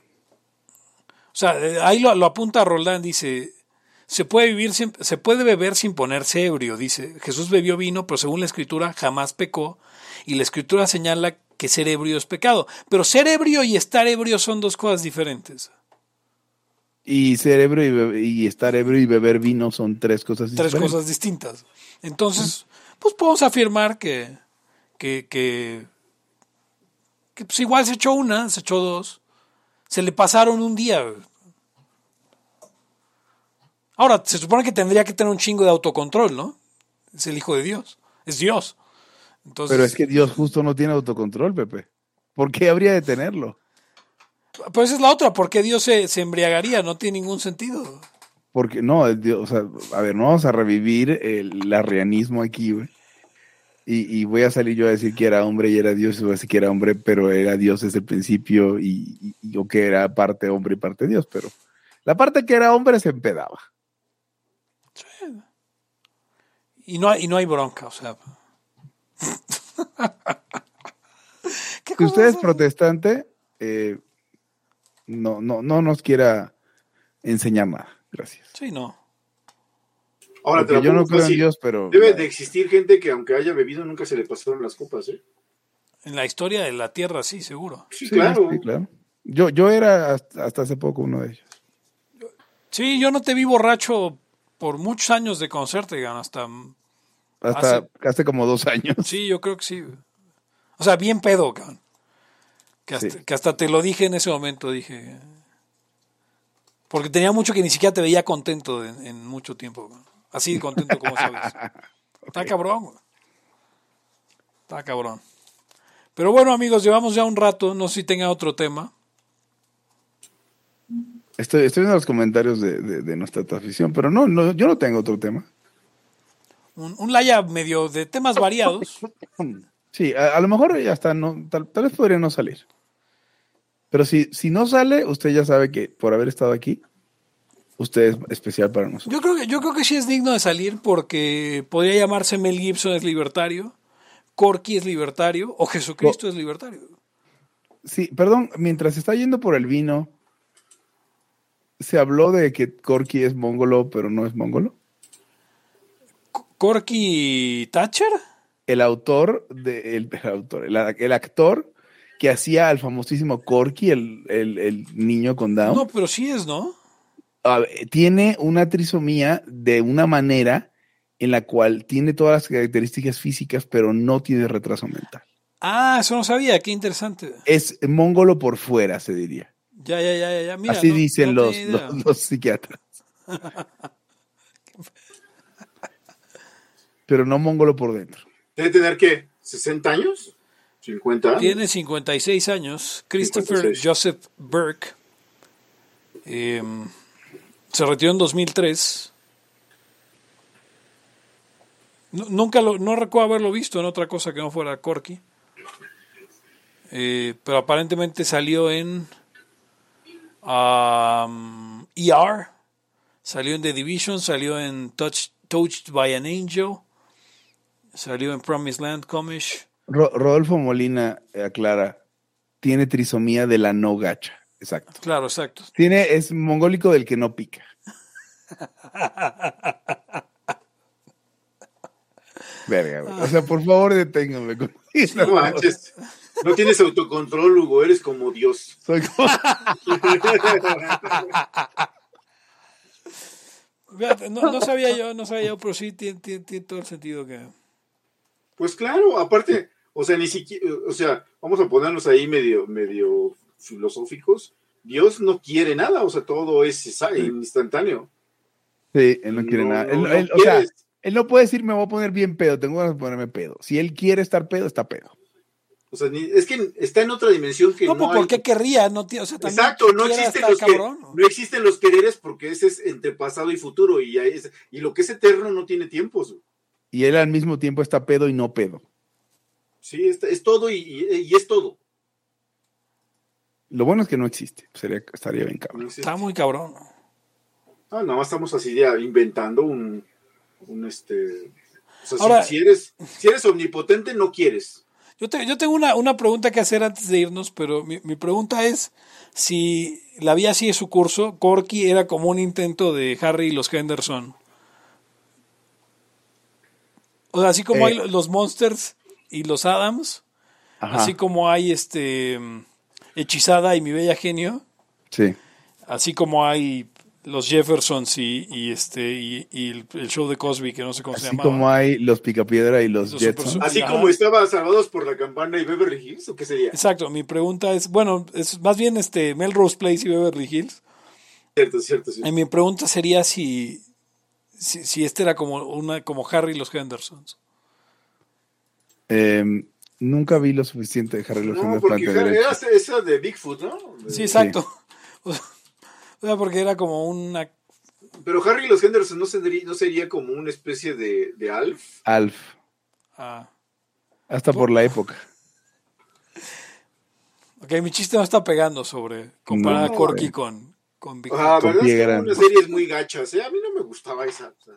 O sea, eh, ahí lo, lo apunta Roldán, dice, se puede vivir sin- se puede beber sin ponerse ebrio, dice. Jesús bebió vino, pero según la escritura jamás pecó, y la escritura señala que ser ebrio es pecado. Pero ser ebrio y estar ebrio son dos cosas diferentes. Y cerebro y, bebe- y estar ebrio y beber vino son tres cosas Tres diferentes. cosas distintas. Entonces, pues podemos afirmar que, que, que, que, pues igual se echó una, se echó dos, se le pasaron un día. Ahora, se supone que tendría que tener un chingo de autocontrol, ¿no? Es el Hijo de Dios, es Dios. Entonces, Pero es que Dios justo no tiene autocontrol, Pepe. ¿Por qué habría de tenerlo? pues esa es la otra, ¿por qué Dios se, se embriagaría? No tiene ningún sentido. Porque no, el Dios, o sea, a ver, no vamos a revivir el arrianismo aquí, güey. Y, y voy a salir yo a decir que era hombre y era Dios, y voy a decir que era hombre, pero era Dios desde el principio, y, y- y yo que era parte hombre y parte Dios, pero la parte que era hombre se empedaba. Y no, hay- y no hay bronca, o sea. (laughs) ¿Qué Si usted es protestante, eh, no, no, no nos quiera enseñar nada. Gracias. Sí, no. Ahora te Porque yo no creo en. Dios, pero. Debe de existir gente que aunque haya bebido nunca se le pasaron las copas, ¿eh? En la historia de la Tierra, sí, seguro. Sí, Sí, claro. sí, claro. Yo, yo era hasta, hasta hace poco uno de ellos. Sí, yo no te vi borracho por muchos años de conocerte, Gan, hasta... Hasta Hace- hace como dos años. Sí, yo creo que sí. O sea, bien pedo, Gan. Que hasta, Sí. que hasta te lo dije en ese momento, dije... Porque tenía mucho que ni siquiera te veía contento en, en mucho tiempo. Así contento como (laughs) sabes. Está cabrón, güey. Está cabrón. Pero bueno, amigos, llevamos ya un rato. No sé si tenga otro tema. Estoy, estoy viendo los comentarios de, de, de nuestra transmisión, pero no, no, yo no tengo otro tema. Un, un laya medio de temas variados. (laughs) Sí, a, a lo mejor ya está, no, tal, tal vez podría no salir. Pero si, si no sale, usted ya sabe que por haber estado aquí, usted es especial para nosotros. Yo creo que, yo creo que sí es digno de salir porque podría llamarse Mel Gibson es libertario, Corky es libertario o Jesucristo es libertario. Sí, perdón, mientras está yendo por el vino, se habló de que Corky es mongolo, pero no es mongolo. Corky Thatcher. El autor, de, el, el autor, el, el actor que hacía al famosísimo Corky, el, el- niño con Down, No, pero sí es, ¿no? tiene una trisomía de una manera en la cual tiene todas las características físicas, pero no tiene retraso mental. Ah, eso no sabía, qué interesante. Es mongolo por fuera, se diría. Ya, ya, ya, ya. Mira, Así no- dicen no los, los, los psiquiatras. (laughs) Pero no mongolo por dentro. Debe tener, ¿qué? ¿60 años? ¿50 años? Tiene 56 años. Christopher 56. Joseph Burke eh, se retiró en 2003. Nu- Nunca lo, no recuerdo haberlo visto en otra cosa que no fuera Corky. Eh, pero aparentemente salió en um, ER, salió en The Division, salió en Touch, Touched by an Angel, salió en Promised Land Comish. Ro- Rodolfo Molina eh, aclara, tiene trisomía de la no gacha. Exacto. Claro, exacto. Tiene, es mongólico del que no pica. (laughs) Verga, güey. O sea, por favor, deténganme. con No manches. No tienes autocontrol, Hugo. Eres como Dios. Soy como- (laughs) no, no sabía yo, no sabía yo, pero sí tiene, tiene- tiene todo el sentido que... Pues claro, aparte, o sea, ni siquiera, o sea, vamos a ponernos ahí medio, medio filosóficos. Dios no quiere nada, o sea, todo es instantáneo. Sí, él no quiere nada. Él, no él- o sea, él no puede decir me voy a poner bien pedo, tengo de ponerme pedo. Si él quiere estar pedo, está pedo. O sea, ni- es que está en otra dimensión que No, no, pues hay- ¿por qué querría? No, tiene- o sea, también Exacto, no existen está los que, cabrón. no existen los quereres porque ese es entre pasado y futuro y, ahí es- y lo que es eterno no tiene tiempos. Y él al mismo tiempo está pedo y no pedo. Sí, es, es todo y, y- y es todo. Lo bueno es que no existe. Sería, estaría bien cabrón. No. Está muy cabrón. Ah, nada más estamos así ya inventando un, un este. O sea, si- Ahora- si, eres, si eres omnipotente, no quieres. Yo, te- yo tengo una, una pregunta que hacer antes de irnos, pero mi, mi pregunta es si la vía sigue su curso, Corky era como un intento de Harry y los Henderson. O sea, así como Eh. hay los Monsters y los Adams, Ajá. así como hay este Hechizada y mi bella genio, Sí. así como hay los Jeffersons y, y este y, y el, el show de Cosby que no sé cómo se Así llamaba. como hay los Picapiedra y los, Los Jetsons. super- Así Ajá. como estaba Salvados por la Campana y Beverly Hills, ¿o qué sería? Exacto, mi pregunta es, bueno, es más bien este Melrose Place y Beverly Hills. Cierto, cierto, sí. Y mi pregunta sería si, si, si este era como una como Harry y los Hendersons. Em, nunca vi lo suficiente de Harry los No, Henderson porque para entender era esa de Bigfoot, ¿no? De- Sí, exacto. (laughs) O sea, porque era como una... Pero Harry y los Henderson no sería, no sería como una especie de, de Alf. Alf. ah, Hasta por la época. (laughs) ok, mi chiste no está pegando sobre comparar No, a Corky güey. con, con Big Ah, Con verdad pie es que eran grande. unas series muy gachas, ¿eh? A mí no me gustaba esa. o sea.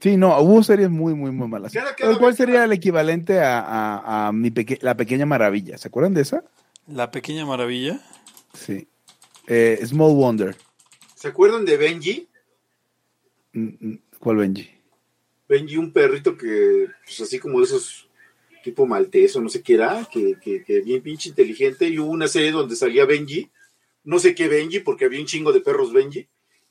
Sí, no, hubo series muy, muy, muy malas. ¿Cuál sería el equivalente a, a- a mi peque- La Pequeña Maravilla? ¿Se acuerdan de esa? La Pequeña Maravilla. Sí. Eh, Small Wonder. ¿Se acuerdan de Benji? Mm, mm, ¿Cuál Benji? Benji, un perrito que, pues así como de esos tipo maltés o no sé qué era, que, que, que bien pinche inteligente, y hubo una serie donde salía Benji, no sé qué Benji, porque había un chingo de perros Benji,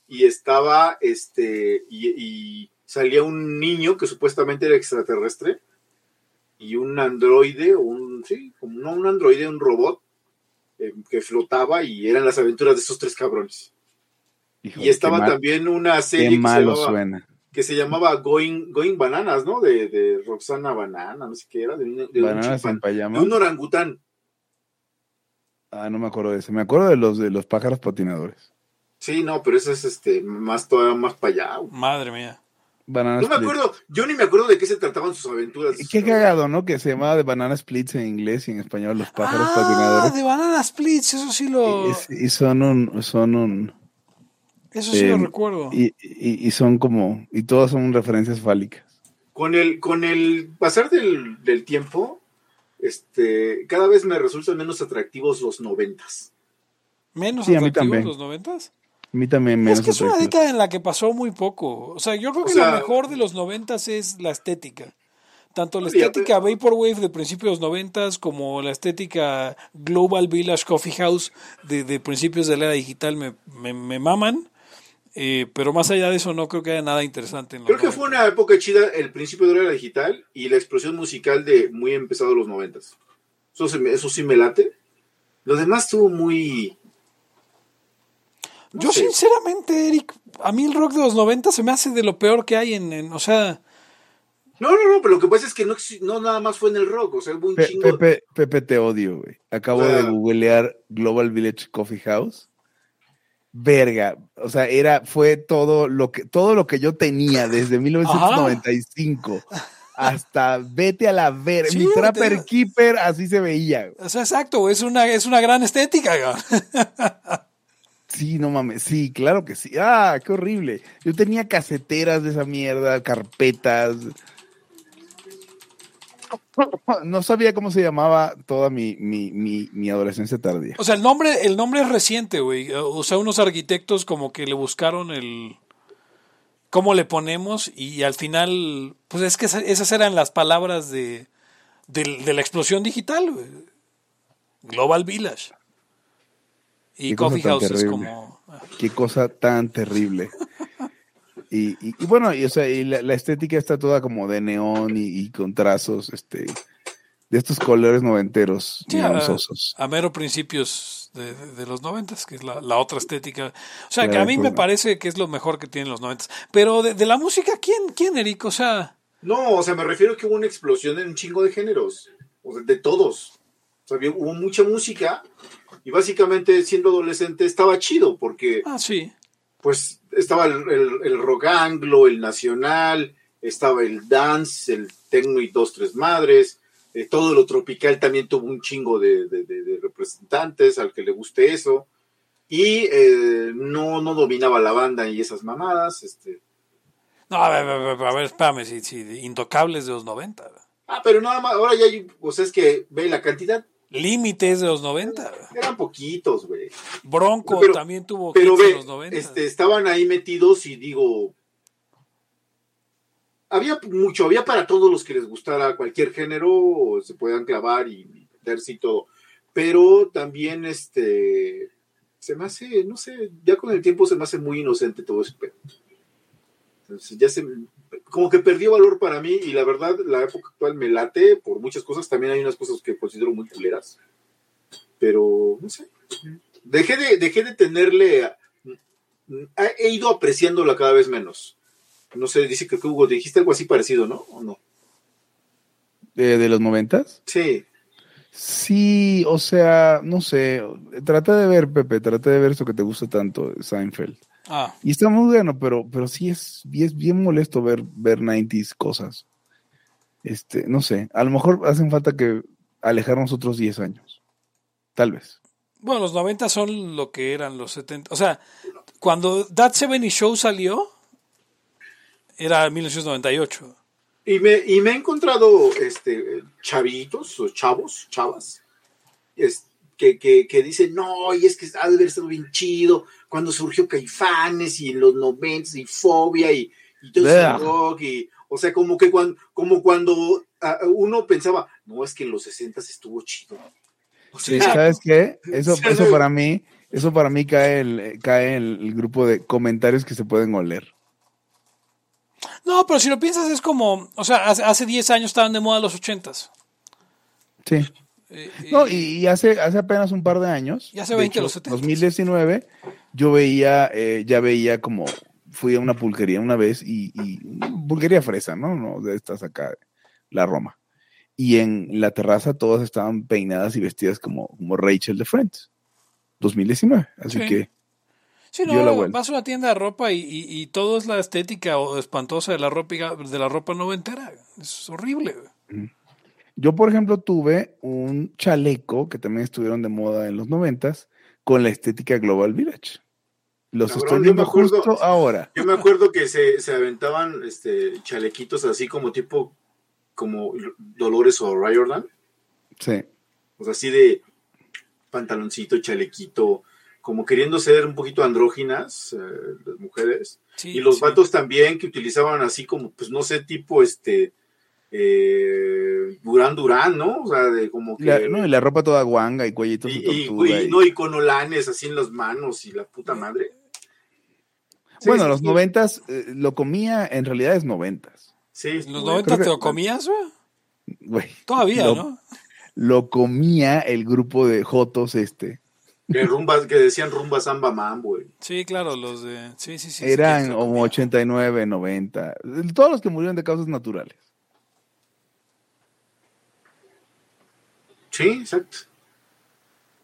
y estaba, este, y, y salía un niño que supuestamente era extraterrestre, y un androide, o un, sí, como no un androide, un robot, eh, que flotaba, y eran las aventuras de esos tres cabrones. Híjole, Y estaba también una serie que se llamaba, suena. que se llamaba Going, Going Bananas, ¿no? De, de Roxana Banana, no sé qué era, de un, de un chimpan- de un orangután. Ah, no me acuerdo de ese. Me acuerdo de los de los pájaros patinadores. Sí, no, pero eso es este más todavía más para allá. güey. Madre mía. Bananas No me acuerdo, yo ni me acuerdo de qué se trataban sus aventuras. Y Qué cagado, ¿no? Que se llamaba de Banana Splits en inglés y en español los pájaros ah, patinadores. de Banana Splits, eso sí lo, Y, son un, son un, eso sí lo eh, recuerdo. y, y- y son como, y todas son referencias fálicas. Con el, con el pasar del, del tiempo, este, cada vez me resultan menos atractivos los noventas. Menos sí, a mí atractivos también. los noventas. A mí también me Es que es una década en la que pasó muy poco. O sea, yo creo O que sea- lo mejor de los noventas es la estética. Tanto la estética Vaporwave de principios de los noventas como la estética Global Village Coffee House de, de principios de la era digital me, me, me maman. Eh, pero más allá de eso no creo que haya nada interesante en los Creo que fue 90. una época chida el principio de la era digital y la explosión musical de muy empezado los noventas. Eso, se me- eso sí me late. Lo demás estuvo muy... no Yo sé. sinceramente, Eric, a mí el rock de los 90 se me hace de lo peor que hay en, en- o sea, No, no, no, pero lo que pasa es que no, no nada más fue en el rock, o sea, hubo un Pe- chingo... Pepe, Pepe, te odio, güey. Acabo O sea- de googlear Global Village Coffee House. Verga, o sea, era, fue todo lo que, todo lo que yo tenía desde 1995 hasta vete a la ver. Sí, Mi Trapper. Keeper así se veía. güey. o sea, exacto, es una, es una gran estética. (laughs) Sí, no mames, sí, claro que sí. Ah, qué horrible. Yo tenía caseteras de esa mierda, carpetas. (laughs) No sabía cómo se llamaba toda mi, mi, mi, mi adolescencia tardía. O sea, el nombre, el nombre es reciente, güey. O sea, unos arquitectos como que le buscaron el cómo le ponemos y al final, pues es que esa- esas eran las palabras de, del- de la explosión digital, güey. Global Village. Y Coffee House es como... Qué cosa tan terrible. Y, y- y bueno, y, o sea, y la, la estética está toda como de neón y, y con trazos, este, de estos colores noventeros, Sí, a, a mero principios de, de- de los noventas, que es la, la otra estética. O sea, que a mí me pues, parece que es lo mejor que tienen los noventas. Pero de, de la música, ¿quién, quién, Eric? O sea, No, o sea, me refiero que hubo una explosión en un chingo de géneros, o sea, de todos. O sea, había- hubo mucha música y básicamente siendo adolescente estaba chido porque ah, sí. pues estaba el, el- el rock anglo, el nacional, estaba el dance, el techno y dos, tres madres, eh, todo lo tropical también tuvo un chingo de, de- de- de representantes al que le guste eso, y eh, no, no dominaba la banda y esas mamadas, este, No, a ver, a ver, a ver, espérame, si, si, Intocables de los 90. ah, pero nada más, ahora ya hay, o sea, es que ve la cantidad, Límites de los 90. eran poquitos, güey, Bronco Pero- también tuvo pero hits en ve, los 90. este, estaban ahí metidos y digo, había mucho, había para todos los que les gustara cualquier género, se puedan clavar y meterse y todo, pero también este, se me hace, no sé, ya con el tiempo se me hace muy inocente todo eso. Entonces, ya se, como que perdió valor para mí y la verdad la época actual me late por muchas cosas, también hay unas cosas que considero muy culeras, pero no sé, dejé de, dejé de tenerle, a- he ido apreciándola cada vez menos. No sé, dice que Hugo, dijiste algo así parecido, ¿no? ¿O no? ¿De, de los noventas? Sí. Sí, o sea, no sé, trata de ver, Pepe, trata de ver eso que te gusta tanto, Seinfeld. Ah, Y está muy bueno, pero, pero sí es, es bien molesto ver, ver 90s cosas. Este, no sé, a lo mejor hacen falta que alejarnos otros 10 años. Tal vez. bueno, los 90 son lo que eran los 70. O sea, cuando That 70 Show salió, era 1998. Y me, y me he encontrado este, chavitos o chavos, chavas, es, que, que, que dicen, no, y es que ha de haber estado bien chido cuando surgió Caifanes y en los 90 y Fobia y, y todo rock, y, o sea, como que cuando, como cuando uno pensaba, no, es que en los 60 estuvo chido. O Sí, sea, ¿Sabes qué? Eso, (laughs) eso para mí, eso para mí cae el, cae el, el grupo de comentarios que se pueden oler. No, pero si lo piensas es como, o sea, hace, hace 10 años estaban de moda los 80s. Sí. Eh, No, eh, y, y hace, hace apenas un par de años. Y hace de 20 hecho, los 70. 2019, yo veía, eh, ya veía como, fui a una pulquería una vez y, y pulquería fresa, ¿no? No, de estas acá, la Roma. Y en la terraza todas estaban peinadas y vestidas como, como Rachel de Friends. 2019. Así Sí. que, sí, la no, vuelta. vas a una tienda de ropa y, y- y todo es la estética o espantosa de la ropa, de la ropa noventera. Es horrible. güey. Yo por ejemplo tuve un chaleco que también estuvieron de moda en los noventas con la estética Global Village. Los Cabrón, estoy yo viendo me acuerdo- justo ahora. Yo me acuerdo que se, se aventaban este, chalequitos así como tipo, como Dolores o Riordan. Sí. O sea, así de pantaloncito, chalequito, como queriendo ser un poquito andróginas, eh, las mujeres. Sí, y los sí. vatos también que utilizaban así como, pues no sé, tipo este, eh, Durán Durán, ¿no? O sea, de como que... La, no, y la ropa toda guanga y cuellitos y, y- tortuga. y- y- no, y con olanes así en las manos y la puta madre. Sí, bueno, sí, los sí. noventas, eh, lo comía, en realidad es noventas. Sí, ¿En los. 90 te lo comías, güey? Todavía, lo- ¿no? lo comía el grupo de Jotos este. Que, rumbas, que decían rumba samba mambo, güey. Sí, claro, los de. Sí, sí, sí. Eran como 89, 90. Todos los que murieron de causas naturales. Sí, exacto.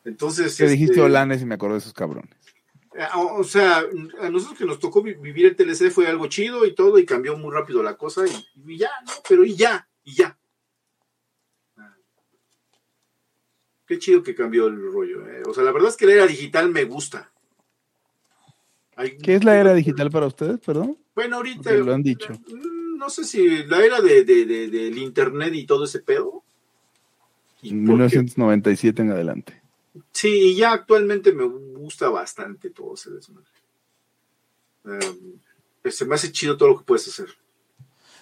Entonces. Que dijiste este, holanes y me acordé de esos cabrones. eh, O o sea, a nosotros que nos tocó vi- vivir el TLC fue algo chido y todo, y cambió muy rápido la cosa, y, y ya, ¿no? Pero y ya, y ya. Ah. Qué chido que cambió el rollo. eh. O sea, la verdad es que la era digital me gusta. Hay- ¿Qué es la era digital para ustedes, perdón? Bueno, ahorita. Porque lo han dicho. mm, No sé si la era de, de- de- del internet y todo ese pedo. Y En porque- 1997 en adelante. Sí, y ya actualmente me gusta bastante todo ese desmadre. Eh, se me hace chido todo lo que puedes hacer.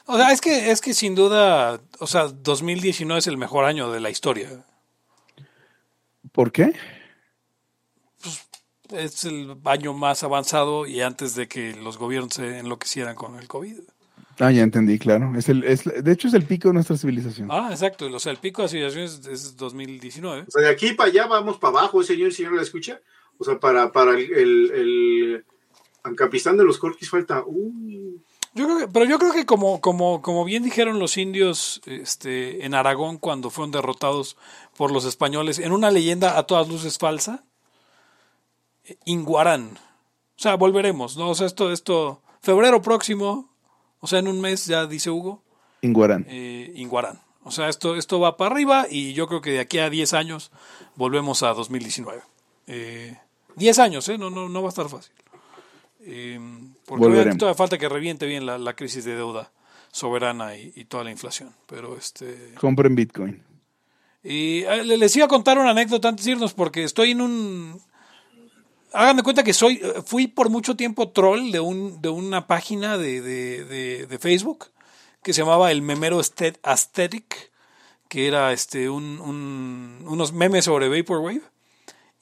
O sea, es que, es que sin duda, o sea, 2019 es el mejor año de la historia. ¿Por qué? Es el año más avanzado y antes de que los gobiernos se enloquecieran con el COVID. Ah, ya entendí, claro. Es el, es, de hecho, es el pico de nuestra civilización. Ah, exacto. O sea, el pico de civilizaciones es 2019. O sea, de aquí para allá vamos para abajo, señor, señor, ¿la escucha? O sea, para, para el, el, el Ancapistán de los Corquis falta. Uh, Yo creo que, pero yo creo que como, como, como bien dijeron los indios este, en Aragón cuando fueron derrotados por los españoles, en una leyenda a todas luces falsa, eh, Inguarán. O sea, volveremos, ¿no? O sea, esto, esto, febrero próximo, o sea, en un mes ya dice Hugo, Inguarán. eh, Inguarán. O sea, esto, esto va para arriba y yo creo que de aquí a 10 años volvemos a 2019. Eh, 10 años, ¿eh? No, no, no va a estar fácil. Eh, porque obviamente todavía falta que reviente bien la, la crisis de deuda soberana y, y toda la inflación. Pero este. Compren Bitcoin. Y eh, le- les iba a contar una anécdota antes de irnos porque estoy en un. Hagan de cuenta que soy, eh, fui por mucho tiempo troll de un, de una página de, de, de- Facebook que se llamaba el Memero Aesthet- Aesthetic, que era este un, un- unos memes sobre Vaporwave.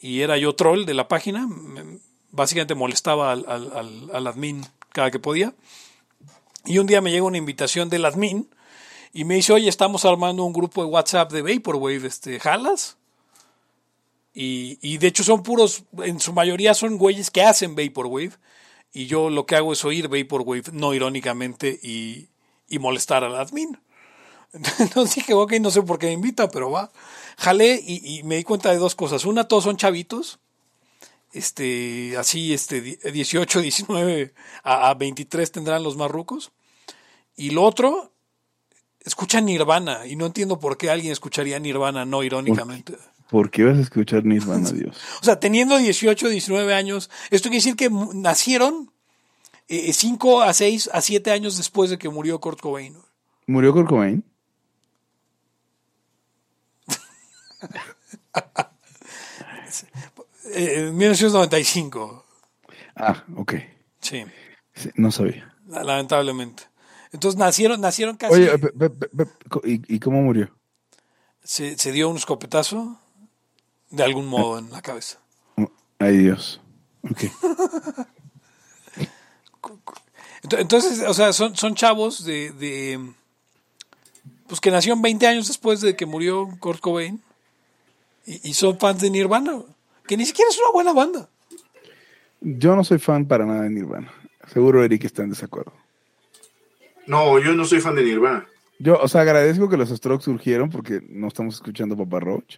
Y era yo troll de la página. me- Básicamente molestaba al, al, al- al admin cada que podía. Y un día me llega una invitación del admin y me dice, oye, estamos armando un grupo de WhatsApp de Vaporwave, este, ¿jalas? Y, y de hecho son puros, en su mayoría son güeyes que hacen Vaporwave. Y yo lo que hago es oír Vaporwave, no irónicamente, y, y molestar al admin. (laughs) Entonces dije, ok, no sé por qué me invita, pero va. Jalé y, y me di cuenta de dos cosas. Una, todos son chavitos. Este, así, este, die- 18, 19 a, a 23 tendrán los marrucos. Y lo otro, escuchan Nirvana. Y no entiendo por qué alguien escucharía Nirvana no irónicamente. ¿Por qué vas a escuchar Nirvana, (laughs) Dios? O sea, teniendo 18, 19 años, esto quiere decir que nacieron 5 a 6 a 7 años después de que murió Kurt Cobain. ¿Murió Kurt Cobain? (laughs) Eh, en 1995. Ah, ok. Sí, Sí, no sabía. lamentablemente. Entonces nacieron, nacieron casi. Oye, pe- pe- pe- pe- ¿y, y cómo murió? se, se dio un escopetazo de algún modo en la cabeza. Ay, Dios. Ok. (laughs) Ent- Entonces, o sea, son, son chavos de, de. Pues que nacieron 20 años después de que murió Kurt Cobain. Y, y son fans de Nirvana. Que ni siquiera es una buena banda. Yo no soy fan para nada de Nirvana. Seguro Eric está en desacuerdo. no, yo no soy fan de Nirvana. Yo, o sea, agradezco que los Strokes surgieron porque no estamos escuchando Papa Roach.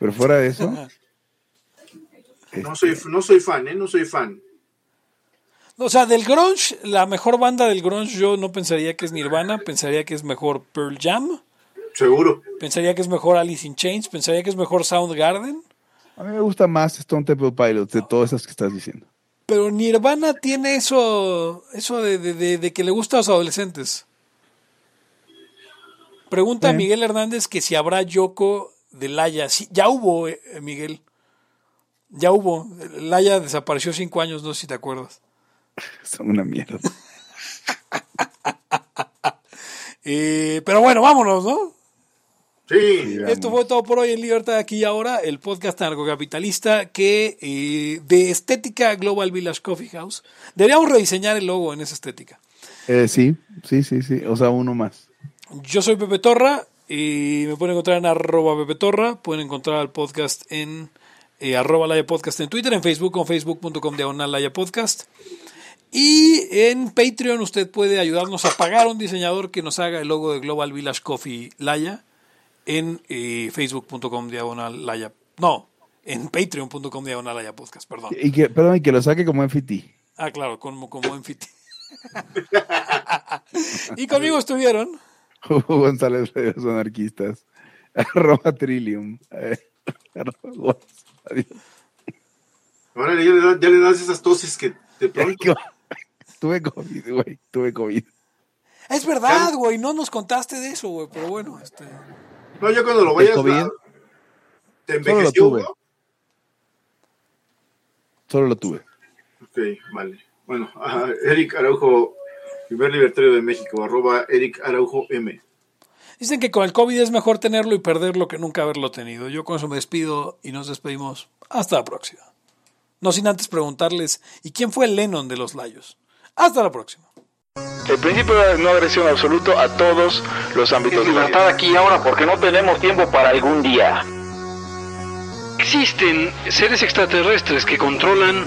Pero fuera de eso, No soy, no soy fan, ¿eh? No soy fan. O sea, del grunge, la mejor banda del grunge yo no pensaría que es Nirvana, pensaría que es mejor Pearl Jam, Seguro. pensaría que es mejor Alice in Chains, pensaría que es mejor Soundgarden, a mí me gusta más Stone Temple Pilots de todas esas que estás diciendo. pero Nirvana tiene eso, eso de, de- de- de que le gusta a los adolescentes. Pregunta a Sí. Miguel Hernández que si habrá Yoko de Laya. Sí, ya hubo, eh, Miguel. Ya hubo. Laya desapareció cinco años, no sé si te acuerdas. (laughs) Son una mierda. (laughs) Eh, pero bueno, vámonos, ¿no? Sí. Esto fue todo por hoy en Libertad aquí y ahora, el podcast narcocapitalista que eh, de estética Global Village Coffee House. Deberíamos rediseñar el logo en esa estética. Eh, sí, sí, sí, sí. O sea, uno más. Yo soy Pepe Torra Y me pueden encontrar en arroba bebetorra. Pueden encontrar al podcast en eh, arroba Laya Podcast en Twitter, en Facebook con facebook.com diagonal Laya Podcast. Y en Patreon usted puede ayudarnos a pagar a un diseñador que nos haga el logo de Global Village Coffee Laya en eh, facebook.com diagonal Laya. No, en patreon.com diagonal Laya Podcast, perdón. Y que, perdón, y que lo saque como FT. Ah, claro, como, como en Fit. (laughs) y conmigo estuvieron. (laughs) Hugo González los anarquistas. (laughs) Arroba Trillium. (laughs) Arroba- adiós. Ahora ya le, da- ya le das esas toses que de pronto. Tuve COVID, güey. Tuve COVID. Es verdad, güey, no nos contaste de eso, güey, pero bueno, este... No, yo cuando lo vayas COVID? a. ¿Te Solo lo envejeció, tuve. güey? Solo lo tuve. Ok, vale. Bueno, Eric Araujo, primer libertario de México, arroba Eric Araujo M. Dicen que con el COVID es mejor tenerlo y perderlo que nunca haberlo tenido. Yo con eso me despido y nos despedimos. Hasta la próxima. No sin antes preguntarles, ¿y quién fue el Lennon de los Layos? Hasta la próxima. El principio de no agresión absoluto a todos los ámbitos de la vida. Libertad aquí y ahora porque no tenemos tiempo para algún día. Existen seres extraterrestres que controlan